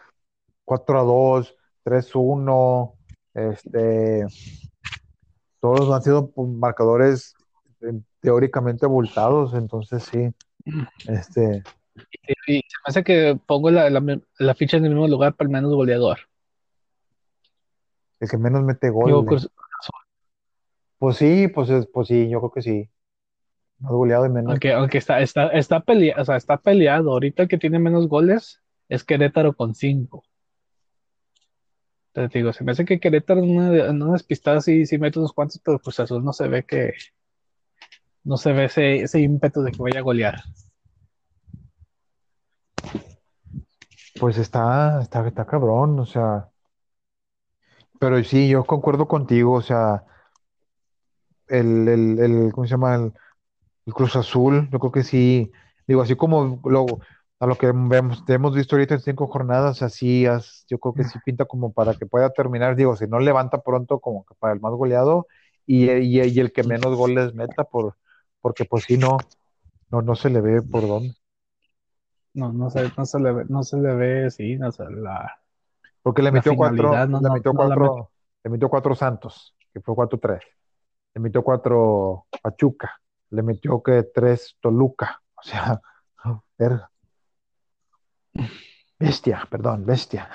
4 a 2, 3 a 1, este, todos han sido pues, marcadores eh, teóricamente abultados, entonces sí, este, Y, y se me hace que pongo la, la- la ficha en el mismo lugar para el menos goleador. el que menos mete gol, Digo, eh. Cruz- Pues sí, pues, es- pues sí, yo creo que sí, más goleado y menos. aunque, aunque está, está, está peleado, o sea, está peleado. Ahorita el que tiene menos goles es Querétaro con 5. Te digo, se me hace que Querétaro en, una, en unas pistadas sí, sí mete unos cuantos, pero Cruz Azul no se ve que. No se ve ese, ese ímpetu de que vaya a golear. Pues está, está, está cabrón, o sea. Pero sí, yo concuerdo contigo, o sea, el, el, el ¿cómo se llama? El, el Cruz Azul, yo creo que sí, digo, así como lo, a lo que vemos, hemos visto ahorita en cinco jornadas, así, as- yo creo que sí pinta como para que pueda terminar, digo, si no levanta pronto, como que para el más goleado, y, y, y el que menos goles meta, por, porque pues sí, no, no, no se le ve por dónde. No, no se, no se le ve, no se le ve, sí, no sé, la, Porque le metió cuatro, no, le metió no cuatro, le metió cuatro Santos, que fue cuatro tres. Le metió cuatro Pachuca, le metió que tres Toluca, o sea, verga. Bestia, perdón, bestia.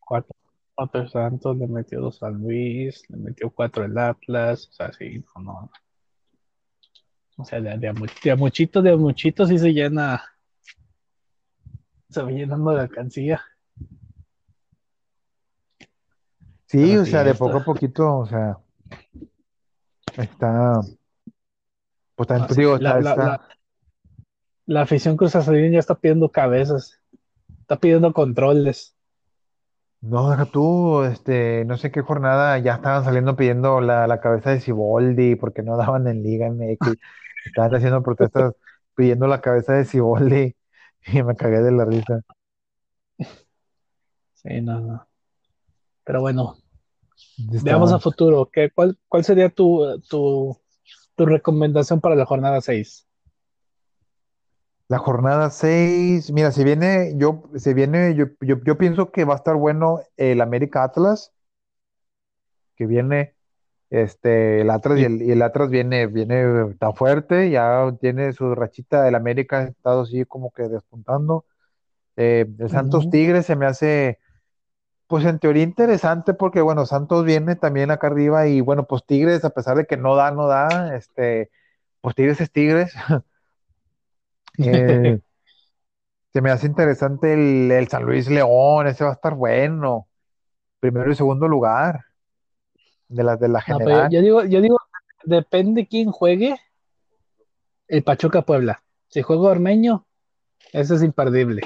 Cuatro, cuatro Santos, le metió dos San Luis, le metió cuatro el Atlas, o sea, sí, no, no. O sea, de, de, a de a muchito, de a muchito sí se llena, se va llenando la alcancía. Sí, Pero o sí, sea, de poco a poquito, o sea, está, pues también no, te sí, digo, la, está, la, la, está, la afición Cruz Azulina ya está pidiendo cabezas, está pidiendo controles. no, deja tú, este, no sé qué jornada, ya estaban saliendo pidiendo la, la cabeza de Siboldi porque no daban en Liga MX, estaban haciendo protestas pidiendo la cabeza de Siboldi y me cagué de la risa. Sí, no, no. Pero bueno, veamos a futuro. ¿Qué, cuál, ¿Cuál sería tu, tu, tu recomendación para la jornada 6? la jornada 6 mira, si viene, yo, se viene, yo, yo, yo pienso que va a estar bueno el América Atlas, que viene Este, el Atlas y el, y el Atlas viene, viene tan fuerte, ya tiene su rachita, el América ha estado así como que despuntando. Eh, el Santos. Tigres se me hace, pues en teoría interesante porque bueno, Santos viene también acá arriba y bueno, pues Tigres, a pesar de que no da, no da, este, pues Tigres es Tigres. Eh, se me hace interesante el, el San Luis León, ese va a estar bueno, primero y segundo lugar de la, de la No, pero yo, general. yo digo, yo digo, depende quién juegue el Pachuca Puebla. Si juega Ormeño, ese es imperdible.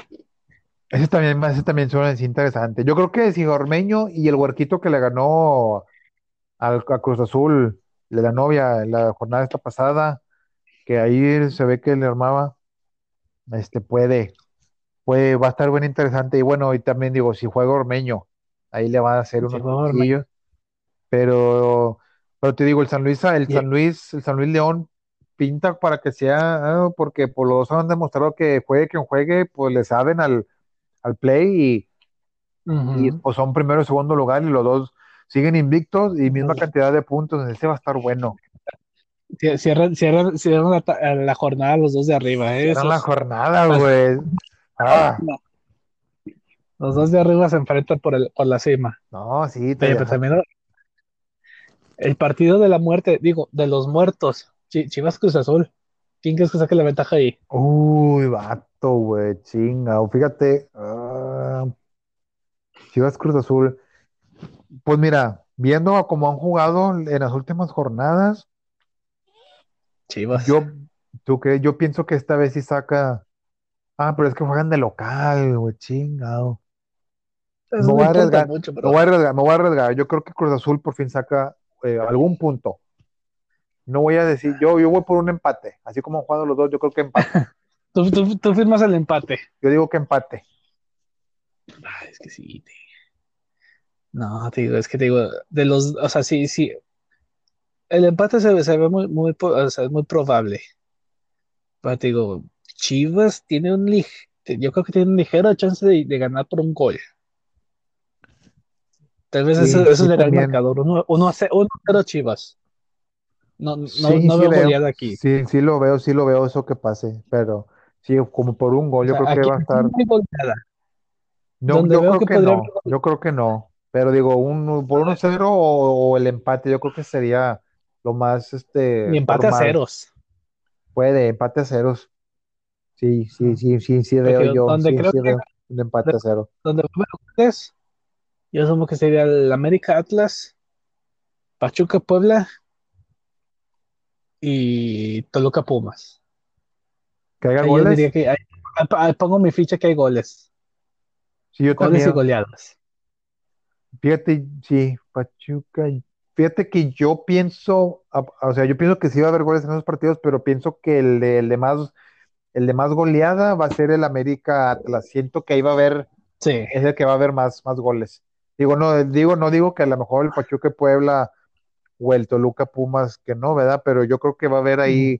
Ese también, ese también suena interesante. Yo creo que si Ormeño y el huerquito que le ganó al, a Cruz Azul, de la novia, en la jornada esta pasada, que ahí se ve que le armaba, este puede, puede, va a estar bien interesante. Y bueno, y también digo, si juega Ormeño, ahí le van a hacer unos. Pero, pero te digo, el San Luis, el San Luis, el San Luis León pinta para que sea, ah, porque por los dos han demostrado que juegue quien juegue, pues le saben al, al play y pues son primero y segundo lugar y los dos siguen invictos y misma cantidad de puntos, ese va a estar bueno. Cie- Cierran, cierran, cierran la, la jornada los dos de arriba, ¿eh? Cierran la jornada, güey. Ah, los dos de arriba se enfrentan por, el, por la cima. no, sí, te Oye, pero también el partido de la muerte, digo, de los muertos, Chi- Chivas Cruz Azul. ¿Quién crees que saque la ventaja ahí? Uy, vato, güey, chinga. Fíjate, ah, Chivas Cruz Azul. Pues mira, viendo cómo han jugado en las últimas jornadas, Chivas. yo, tú que yo pienso que esta vez sí saca. Ah, pero es que juegan de local, güey, chingado. No voy a arriesgar, mucho, pero voy a arriesgar, me voy a arriesgar. Yo creo que Cruz Azul por fin saca eh, algún punto. No voy a decir, yo, yo voy por un empate. Así como han jugado los dos, yo creo que empate. tú, tú, tú firmas el empate. Yo digo que empate. Ay, es que sí. te- No, te digo, es que te digo, de los, o sea, sí, sí, el empate se, ve- se ve muy, muy, o sea, es muy probable. Pero te digo, Chivas tiene un lig, yo creo que tiene una ligera chance de, de ganar por un gol. Tal vez Sí, eso sí, el marcador. 1 uno, uno 0 Chivas. No, no, Sí, no veo veo. goleada aquí. Sí, sí lo veo, sí lo veo eso que pase. Pero sí, como por un gol, O yo sea, creo que va a estar. No, yo creo que no. Yo creo que no. Pero digo, un, por uno cero o, o el empate, yo creo que sería lo más este ni empate a ceros. Puede, empate a ceros. Sí, sí, sí, sí, sí veo yo, donde sí, creo sí que veo. un empate a cero. Donde yo asumo que sería el América Atlas, Pachuca Puebla y Toluca Pumas. Que haya Ahí yo goles. diría que pongo mi ficha que hay goles. Sí, yo Goles y goleadas. Fíjate, sí, Pachuca. Fíjate que yo pienso, a- o sea, yo pienso que sí va a haber goles en esos partidos, pero pienso que el de, el de más, el de más goleada va a ser el América Atlas. Siento que ahí va a haber, Sí. es el que va a haber más, más goles. Digo, no, digo, no digo que a lo mejor el Pachuca Puebla o el Toluca Pumas, que no, ¿verdad? Pero yo creo que va a haber ahí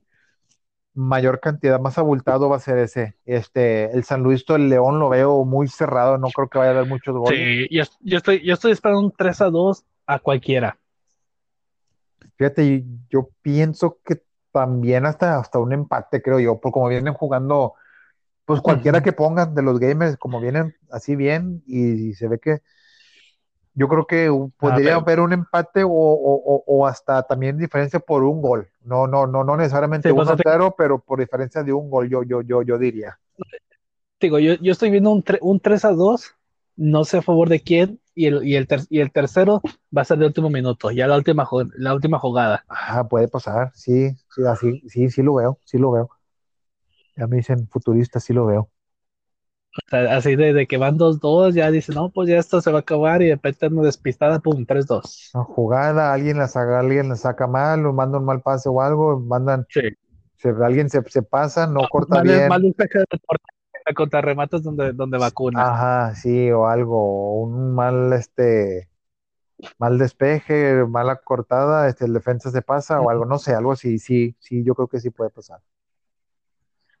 mayor cantidad, más abultado va a ser ese. Este, el San Luis, el León lo veo muy cerrado, no creo que vaya a haber muchos goles. Sí, yo, yo estoy, yo estoy esperando un 3 a 2 a cualquiera. Fíjate, yo pienso que también hasta, hasta un empate, creo yo, por como vienen jugando, pues cualquiera que pongan de los gamers, como vienen así bien, y, y se ve que yo creo que podría haber un empate o, o- o- hasta también diferencia por un gol. No, no, no, no necesariamente Sí, pues, 1-0, pero por diferencia de un gol, yo, yo, yo, yo diría. Digo, yo, yo estoy viendo un, un 3 a 2, no sé a favor de quién, y el, y el, ter- y el tercero va a ser de último minuto, ya la última, la última jugada. Ah, puede pasar, sí, sí, así, sí, sí lo veo, sí lo veo. Ya me dicen futurista, sí lo veo. O sea, así de, de que van 2-2, ya dicen, no, pues ya esto se va a acabar y de repente una despistada, pum, 3-2. Una jugada, alguien la saca, alguien la saca mal, o manda un mal pase o algo, mandan, Sí. se- alguien se, se pasa, no corta Mal, bien. mal despeje portero, contra remates donde, donde vacuna. Ajá, sí, o algo, un mal, este, mal despeje, mala cortada, este, el defensa se pasa o algo, no sé, algo así, sí, sí, yo creo que sí puede pasar.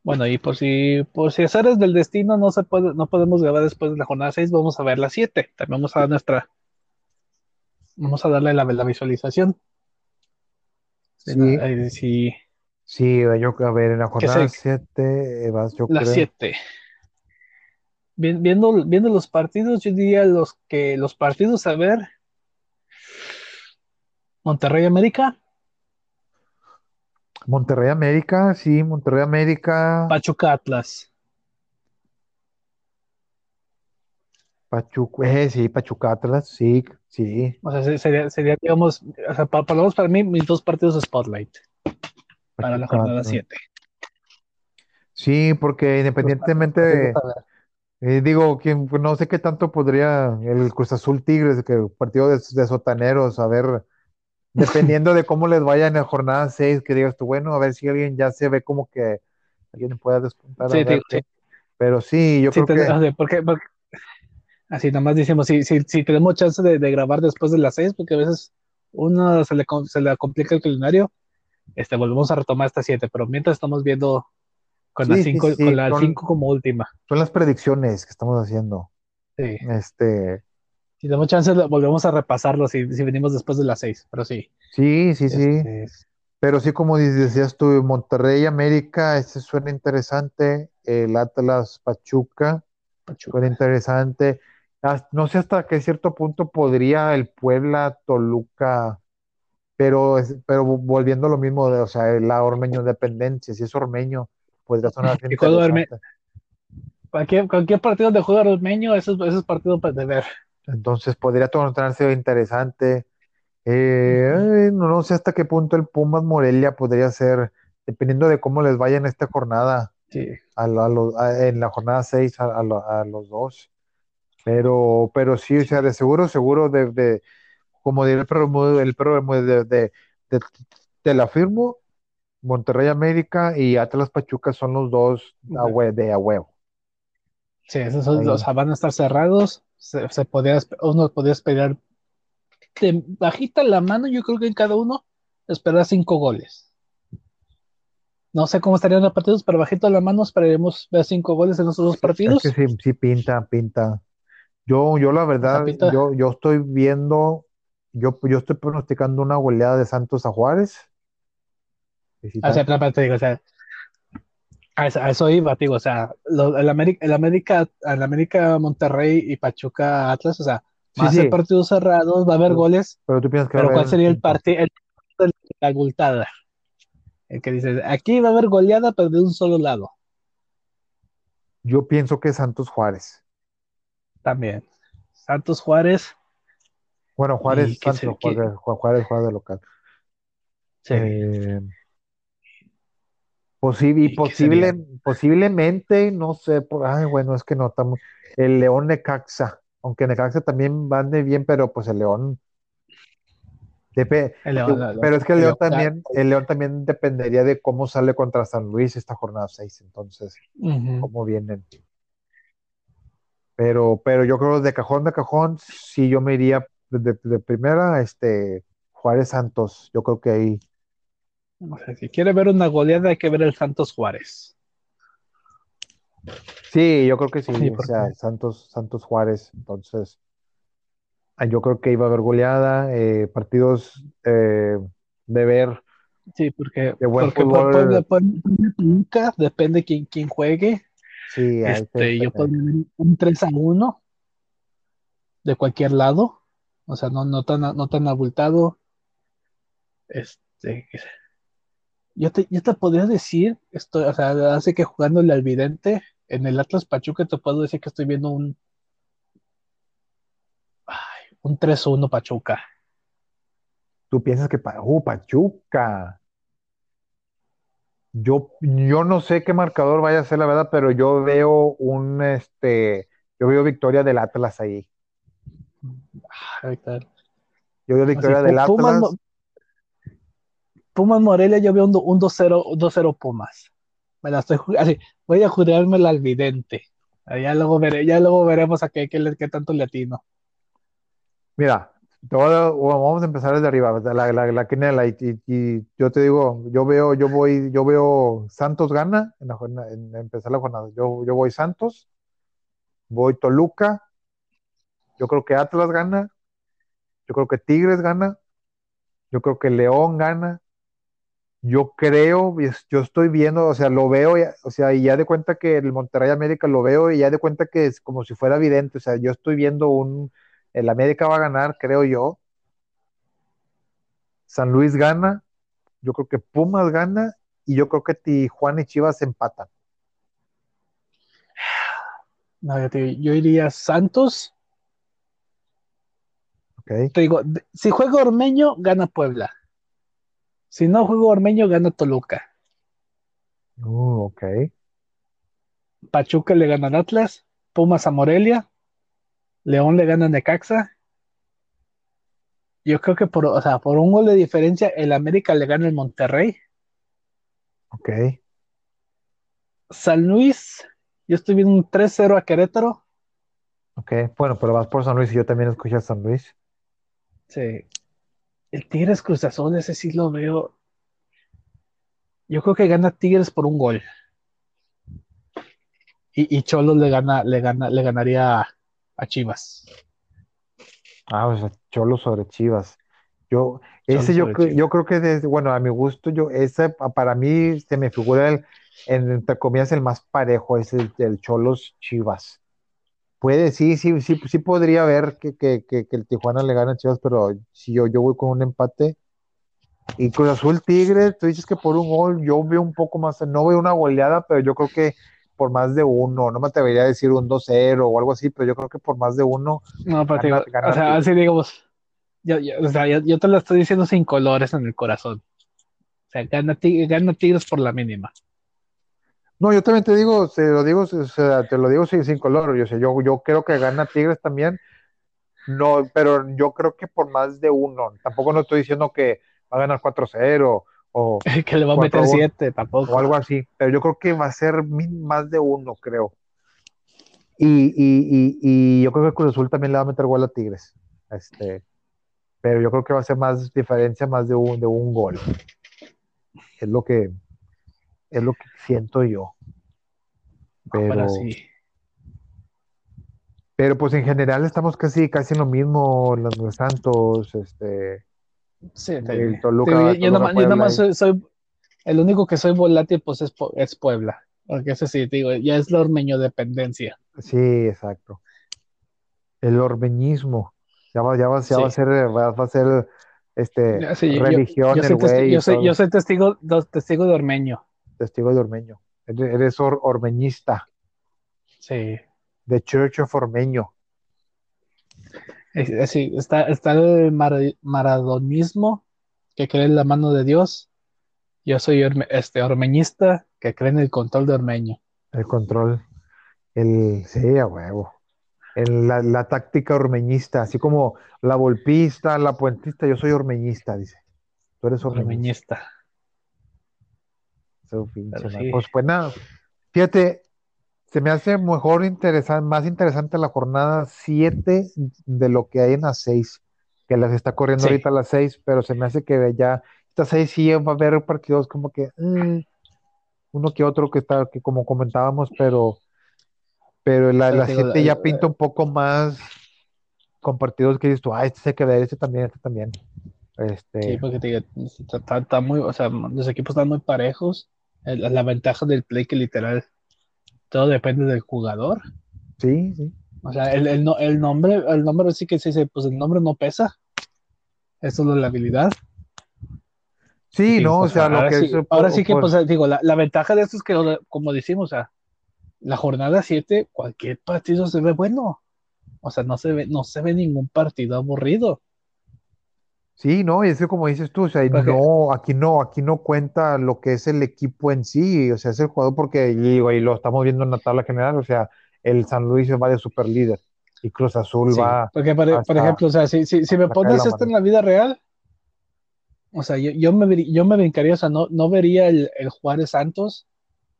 Bueno, y por si, por si azares del destino no se puede, no podemos grabar después de la jornada 6, vamos a ver la 7. También vamos a dar nuestra, vamos a darle la, la visualización. Sí. Eh, sí, Sí, yo, a ver, en la jornada se- 7, vas, yo la creo. 7. Viendo, viendo los partidos, yo diría los que los partidos a ver. Monterrey América, Monterrey América, sí, Monterrey América, Pachuca Atlas. Pachuca, eh, sí, Pachuca Atlas, sí, sí, O sea, se- sería, sería digamos, o sea, pa- por lo menos para mí, mis dos partidos de Spotlight para la jornada Atlas. 7. Sí, porque independientemente de, Eh, digo, que no sé qué tanto podría el Cruz Azul Tigres, que partido de, de sotaneros, a ver, dependiendo de cómo les vaya en la jornada 6, que digas tú, bueno, a ver si alguien ya se ve como que alguien pueda despuntar, Sí, ver sí. Pero sí, yo Sí, creo te- que o sea, porque, porque- así nada más decimos, si, si, si tenemos chance de, de grabar después de las seis, porque a veces uno se le, se le complica el calendario, este, volvemos a retomar esta siete, pero mientras estamos viendo con Sí, la sí, cinco, sí, con la son- cinco como última. son las predicciones que estamos haciendo. Sí. Este, Si tenemos chance, volvemos a repasarlo si, si venimos después de las seis, pero sí. sí, sí, sí. Este, Pero sí, como decías tú, Monterrey, América, este suena interesante. El Atlas, Pachuca. Pachuca. Suena interesante. No sé hasta qué cierto punto podría el Puebla, Toluca, pero, es- pero volviendo a lo mismo, de, o sea, la Ormeño Dependencia, si es Ormeño, podría sonar interesante. Cualquier, cualquier partido de juego armeño, esos, esos partidos para de ver. Entonces podría tornarse interesante. Eh, no, no sé hasta qué punto el Pumas Morelia podría ser, dependiendo de cómo les vaya en esta jornada. Sí. a lo- a lo- a- en la jornada 6 a, a lo- a los dos. Pero, pero sí, o sea, de seguro, seguro, de, de- como diría el perro, el perro de, de, de- te la firmo, Monterrey América y Atlas Pachuca son los dos de a huevo. Sí, esos son- o sea, van a estar cerrados. Se, se podía, uno podía esperar de bajita la mano, yo creo que en cada uno esperar cinco goles. No sé cómo estarían los partidos, pero bajito la mano esperaremos ver cinco goles en esos dos partidos. Es que sí, sí pinta, pinta. Yo, yo la verdad, yo, yo estoy viendo, yo, yo estoy pronosticando una goleada de Santos a Juárez. O sea, pero te digo, o sea, a eso, a eso iba, digo, o sea, lo- el América, el América, el América Monterrey y Pachuca Atlas, o sea, Sí, va a sí. ser partidos cerrados, va a haber Pero- goles, Pero tú piensas que va a pero ¿cuál sería el partido el de la abultada? El que dice, aquí va a haber goleada, pero de un solo lado. Yo pienso que Santos Juárez. También. Santos Juárez. Bueno, Juárez, ¿Y qué Santos, se- Juárez, Juárez juega de local. Sí. Eh, posible, ¿Y posible, posiblemente, no sé, por, ay, bueno, es que no estamos. El León Necaxa, aunque Necaxa también van de bien, pero pues el León. El León, la- pero es que el León León- también, el León también dependería de cómo sale contra San Luis esta jornada 6, entonces, cómo vienen. Pero, pero yo creo de cajón de cajón, sí yo me iría de, de primera, este, Juárez Santos, yo creo que ahí. O sea, si quiere ver una goleada, hay que ver el Santos Juárez. Sí, yo creo que sí, Sí, o sea, Santos, Santos Juárez, entonces, ah, yo creo que iba a haber goleada, eh, partidos eh, de ver, Sí, porque, De buen porque fútbol. Puebla- Toluca, depende quién, quién juegue. sí, Este, te- yo podría ver un 3 a 1 de cualquier lado. O sea, no, no tan, no tan abultado. Este, yo te, yo te podría decir, estoy, o sea, hace que jugándole al vidente en el Atlas Pachuca te puedo decir que estoy viendo un ay, un 3 a 1 Pachuca. tú piensas que, uh, Pachuca, yo, yo no sé qué marcador vaya a ser la verdad, pero yo veo un, este, yo veo victoria del Atlas ahí, Ay, yo veo Así, victoria del Pumas, Atlas, Pumas Morelia, yo veo un, un 2-0 un 2-0 Pumas. Me la estoy así, voy a jurármela al vidente. Ya luego, veré, ya luego veremos a qué, qué, qué tanto le atino. Mira, vamos a empezar desde arriba, la, la, la quinela, y, yo te digo, yo veo, yo voy, yo veo Santos gana en, la en empezar la jornada. Yo, yo voy Santos, voy Toluca, yo creo que Atlas gana, yo creo que Tigres gana, yo creo que León gana, yo creo, yo estoy viendo, o sea, lo veo, o sea, y ya de cuenta que el Monterrey América lo veo, y ya de cuenta que es como si fuera evidente, o sea, yo estoy viendo un, el América va a ganar, creo yo. San Luis gana, yo creo que Pumas gana, y yo creo que Tijuana y Chivas empatan. No, yo, te yo iría Santos. ¿ok? Te digo, si juega Ormeño, gana Puebla. Si no juega Ormeño, gana Toluca. Uh, ok. Pachuca le gana al Atlas. Pumas a Morelia. León le gana a Necaxa. Yo creo que por, o sea, por un gol de diferencia, el América le gana al Monterrey. Ok. San Luis, yo estoy viendo un 3-0 a Querétaro. Ok. Bueno, pero vas por San Luis y yo también escogí a San Luis. Sí. El Tigres Cruz Azul, ese sí lo veo. Yo creo que gana Tigres por un gol. Y, y Cholos le gana, le gana, le ganaría a, a Chivas. Ah, o sea, Cholo sobre Chivas. Yo, ese yo, Chivas. yo creo que desde, bueno, a mi gusto, yo, ese pa- para mí se me figura el, en, entre comillas, el más parejo, ese del Cholos Chivas. Puede, sí, sí, sí, sí podría haber que, que, que, que el Tijuana le gane a Chivas, pero si yo, yo voy con un empate. Y Cruz Azul Tigre, tú dices que por un gol, yo veo un poco más, no veo una goleada, pero yo creo que por más de uno, no me atrevería a decir un 2-0 o algo así, pero yo creo que por más de uno, No, pero Gana- digo, o sea, Tigres. así digamos, yo, yo- o sea, yo, yo te lo estoy diciendo sin colores en el corazón. O sea, gana, Tig- gana Tigres por la mínima. No, yo también te digo, te lo digo, o sea, te lo digo sin, sin color. Yo sé, yo, yo creo que gana Tigres también. No, pero yo creo que por más de uno. Tampoco no estoy diciendo que va a ganar 4-0 o, que le va a meter favor. 7, tampoco. o algo así. Pero yo creo que va a ser más de uno, creo. Y, y, y, y yo creo que Cruz Azul también le va a meter gol a Tigres. Este, pero yo creo que va a ser más diferencia, más de un, de un gol. Es lo que, es lo que siento yo. Ahora Pero, sí. pero pues en general estamos casi, casi en lo mismo, los, los Santos, este, Sí, el Toluca, yo, yo nomás y- soy, soy- el único que soy volátil pues es, es Puebla, porque ese sí, te digo, ya es la ormeño dependencia. Sí, exacto. El ormeñismo. Ya va, ya va, ya va a ser, va, a ser este Sí, yo- yo- religión, Yo, el soy, yo soy- yo soy testigo, testigo de ormeño. Testigo de ormeño. Eres, eres or- ormeñista, Sí. de Church of Ormeño. Sí, está, está el mara- maradonismo, que cree en la mano de Dios. Yo soy orme- este, ormeñista, que cree en el control de Ormeño. El control, el, sí, a huevo. El- la, la táctica ormeñista, así como la volpista, la puentista, yo soy ormeñista, dice. Tú eres ormeñista. Ormeñista. Su pinche Pero madre. sí. Pues, pues nada, fíjate, se me hace mejor interesante, más interesante la jornada 7 de lo que hay en las 6, que las está corriendo Sí. ahorita las 6, pero se me hace que ya, estas 6 sí va a haber partidos como que, eh, uno que otro que está, que como comentábamos, pero, pero la, la te digo, 7 ya la- pinta un poco más con partidos que dices tú, ah, este se que ver, este también, este también. Este, Sí, porque te digo, está, está- está muy, o sea, los equipos están muy parejos. El- la ventaja del play que literal todo depende del jugador. sí, sí. O sea, el, el, no- el nombre, el nombre sí que se dice, pues el nombre no pesa. Es solo la habilidad. Sí, Y, no, pues, o sea, lo ahora que sí, es, ahora sí que, pues digo, la, la ventaja de esto es que, como decimos, o sea, la jornada 7, cualquier partido se ve bueno. O sea, no se ve, no se ve ningún partido aburrido. Sí, no, y es que como dices tú, o sea, Porque- no, aquí no, aquí no cuenta lo que es el equipo en sí, o sea, es el jugador porque, y digo, y lo estamos viendo en la tabla general, o sea, el San Luis va de super líder y Cruz Azul Sí, va, porque por, por hasta- ejemplo, o sea, si, si, si me hasta pones la esto en la vida real, o sea, yo, yo me, yo me brincaría, o sea, no, no vería el, el Juárez Santos,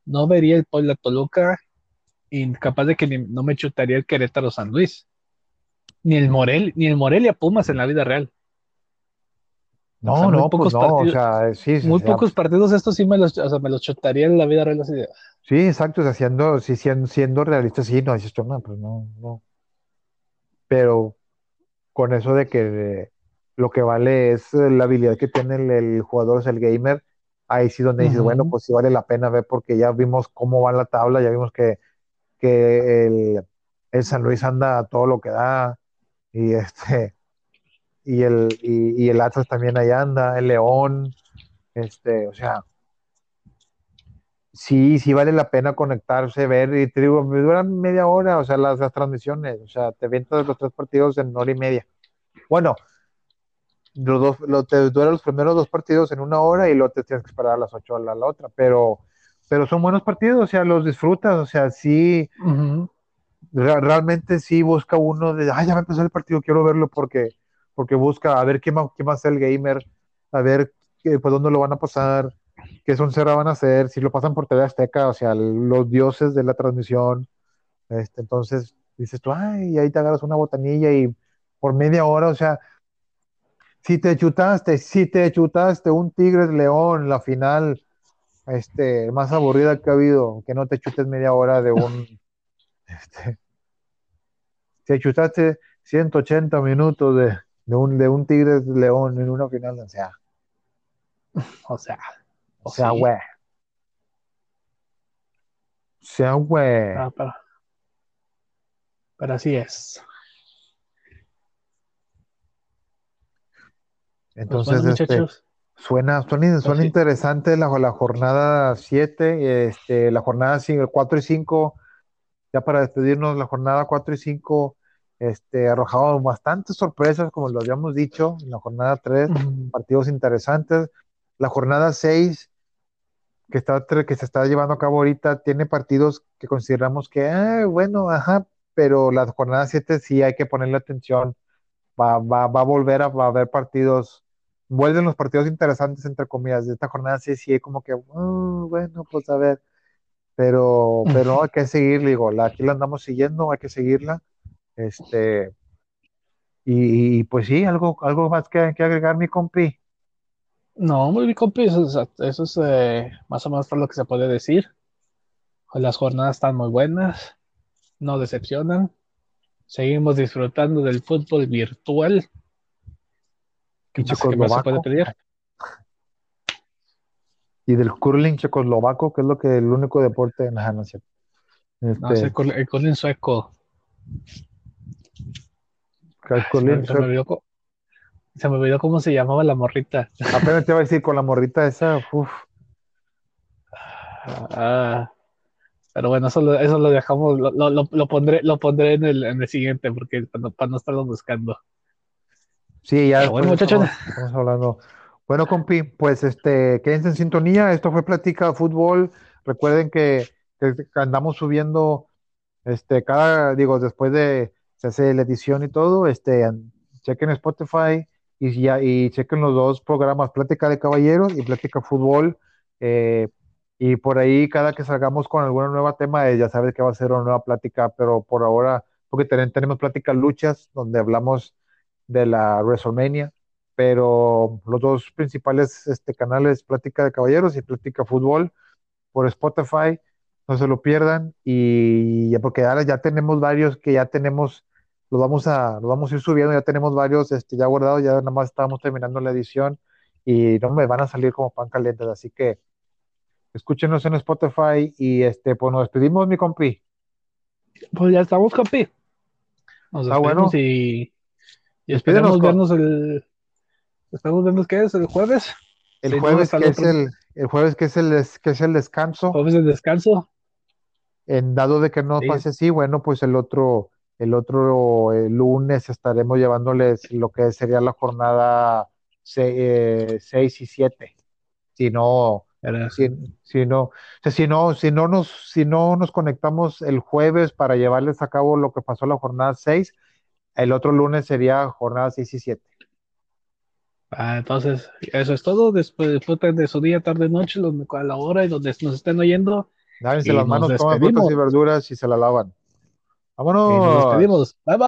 no vería el Puebla Toluca, y capaz de que ni- no me chutaría el Querétaro San Luis, ni el Morel, ni el Morelia Pumas en la vida real. No, o sea, no, pues pocos no, o partidos- sea, sí, sí, Muy o pocos partidos estos sí me los, o sea, me los chutaría en la vida real así de, sí, exacto, o sea, siendo, sí, siendo, siendo realista, sí, no, dices tú, no, pues no, no, pero con eso de que lo que vale es eh, la habilidad que tiene el, el jugador, es el gamer, ahí sí donde dices, bueno, pues sí vale la pena ver porque ya vimos cómo va la tabla, ya vimos que, que el, el San Luis anda a todo lo que da y este y el, y, y el Atlas también ahí anda, el León, este, o sea, sí, sí vale la pena conectarse, ver, y te digo, me duran media hora, o sea, las, las transmisiones, o sea, te vientas los tres partidos en hora y media. Bueno, los dos, lo, te duran los primeros dos partidos en una hora y luego te tienes que esperar a las ocho a la, la otra, pero, pero son buenos partidos, o sea, los disfrutas, o sea, sí, re- realmente sí busca uno de, ay, ya va a empezar el partido, quiero verlo porque, porque busca a ver qué más, qué más el gamer, a ver qué, pues dónde lo van a pasar, qué soncera van a hacer, si lo pasan por TV Azteca, o sea, los dioses de la transmisión, este, entonces dices tú, ay, ahí te agarras una botanilla y por media hora, o sea, si te chutaste, si te chutaste un Tigres León, la final, este, más aburrida que ha habido, que no te chutes media hora de un, este, te chutaste 180 minutos de, de un, de un Tigres León en una final, o sea, o sea, o sea, güey. O sea, güey. Ah, pero, pero así es. Pues Entonces, bueno, este, suena, suena, suena sí. interesante la, la jornada 7, este, la jornada 4 y 5, ya para despedirnos, la jornada 4 y 5, este, bastantes sorpresas, como lo habíamos dicho, en la jornada 3, ujú, partidos interesantes. La jornada 6, que, está, que se está llevando a cabo ahorita, tiene partidos que consideramos que, ah, bueno, ajá, pero la jornada 7 sí hay que ponerle atención. Va, va, va a volver a, va a haber partidos, vuelven los partidos interesantes, entre comillas. De esta jornada sí, sí, hay como que, "Ah, bueno, pues a ver, pero, pero hay que seguir, digo, la, aquí la andamos siguiendo, hay que seguirla. Este, y, y, pues sí, algo, algo más que, que agregar, mi compi. No, muy bien, compi, eso, es- eso es eh, más o menos todo lo que se puede decir. Las jornadas están muy buenas, no decepcionan. Seguimos disfrutando del fútbol virtual. ¿Qué Y más, qué más se puede pedir? Y del curling checoslovaco, que es lo que el único deporte en la nación. No, es Este, el, cur- el curling sueco. Se me, olvidó, co- se me olvidó cómo se llamaba la morrita. Apenas te iba a decir con la morrita esa, uff, Ah, Pero bueno, eso lo, eso lo dejamos, lo, lo, lo, pondré, lo pondré en el, en el siguiente, porque para no, para no estarlo buscando. Sí, ya bueno, muchachos. estamos, estamos hablando. Bueno, compi, pues este, quédense en sintonía. Esto fue Plática Fútbol. Recuerden que, que andamos subiendo, este, cada, digo, después de se hace la edición y todo, este, chequen Spotify y ya, y chequen los dos programas, Plática de Caballeros y Plática Fútbol. eh, y por ahí, cada que salgamos con alguna nueva tema, eh, ya sabes que va a ser una nueva plática, pero por ahora, porque ten- tenemos pláticas luchas, donde hablamos de la WrestleMania, pero los dos principales este, canales, Plática de Caballeros y Plática Fútbol, por Spotify, no se lo pierdan, y ya porque ahora ya tenemos varios que ya tenemos, los vamos a, los vamos a ir subiendo, ya tenemos varios este, ya guardados, ya nada más estamos terminando la edición, y no me van a salir como pan calientes, así que escúchenos en Spotify, y este, pues nos despedimos, mi compi. Pues ya estamos, compi. Nos Está bueno. y, y esperemos vernos el. Esperemos vernos qué es el jueves. El jueves que el es el, el jueves que es el, que es el descanso. jueves de descanso. En dado de que no Sí, pase así, bueno, pues el otro, el otro eh, lunes estaremos llevándoles lo que sería la jornada 6 y 7. Si no, si, si no, si no, si no nos, si no nos conectamos el jueves para llevarles a cabo lo que pasó la jornada 6, el otro lunes sería jornada 6 y 7. Ah, entonces, eso es todo. Después disfruten de su día, tarde, noche, a la hora y donde nos estén oyendo. Lávense las nos manos, coman frutas y verduras y se la lavan. Nos ¡Vámonos! despedimos. Bye bye.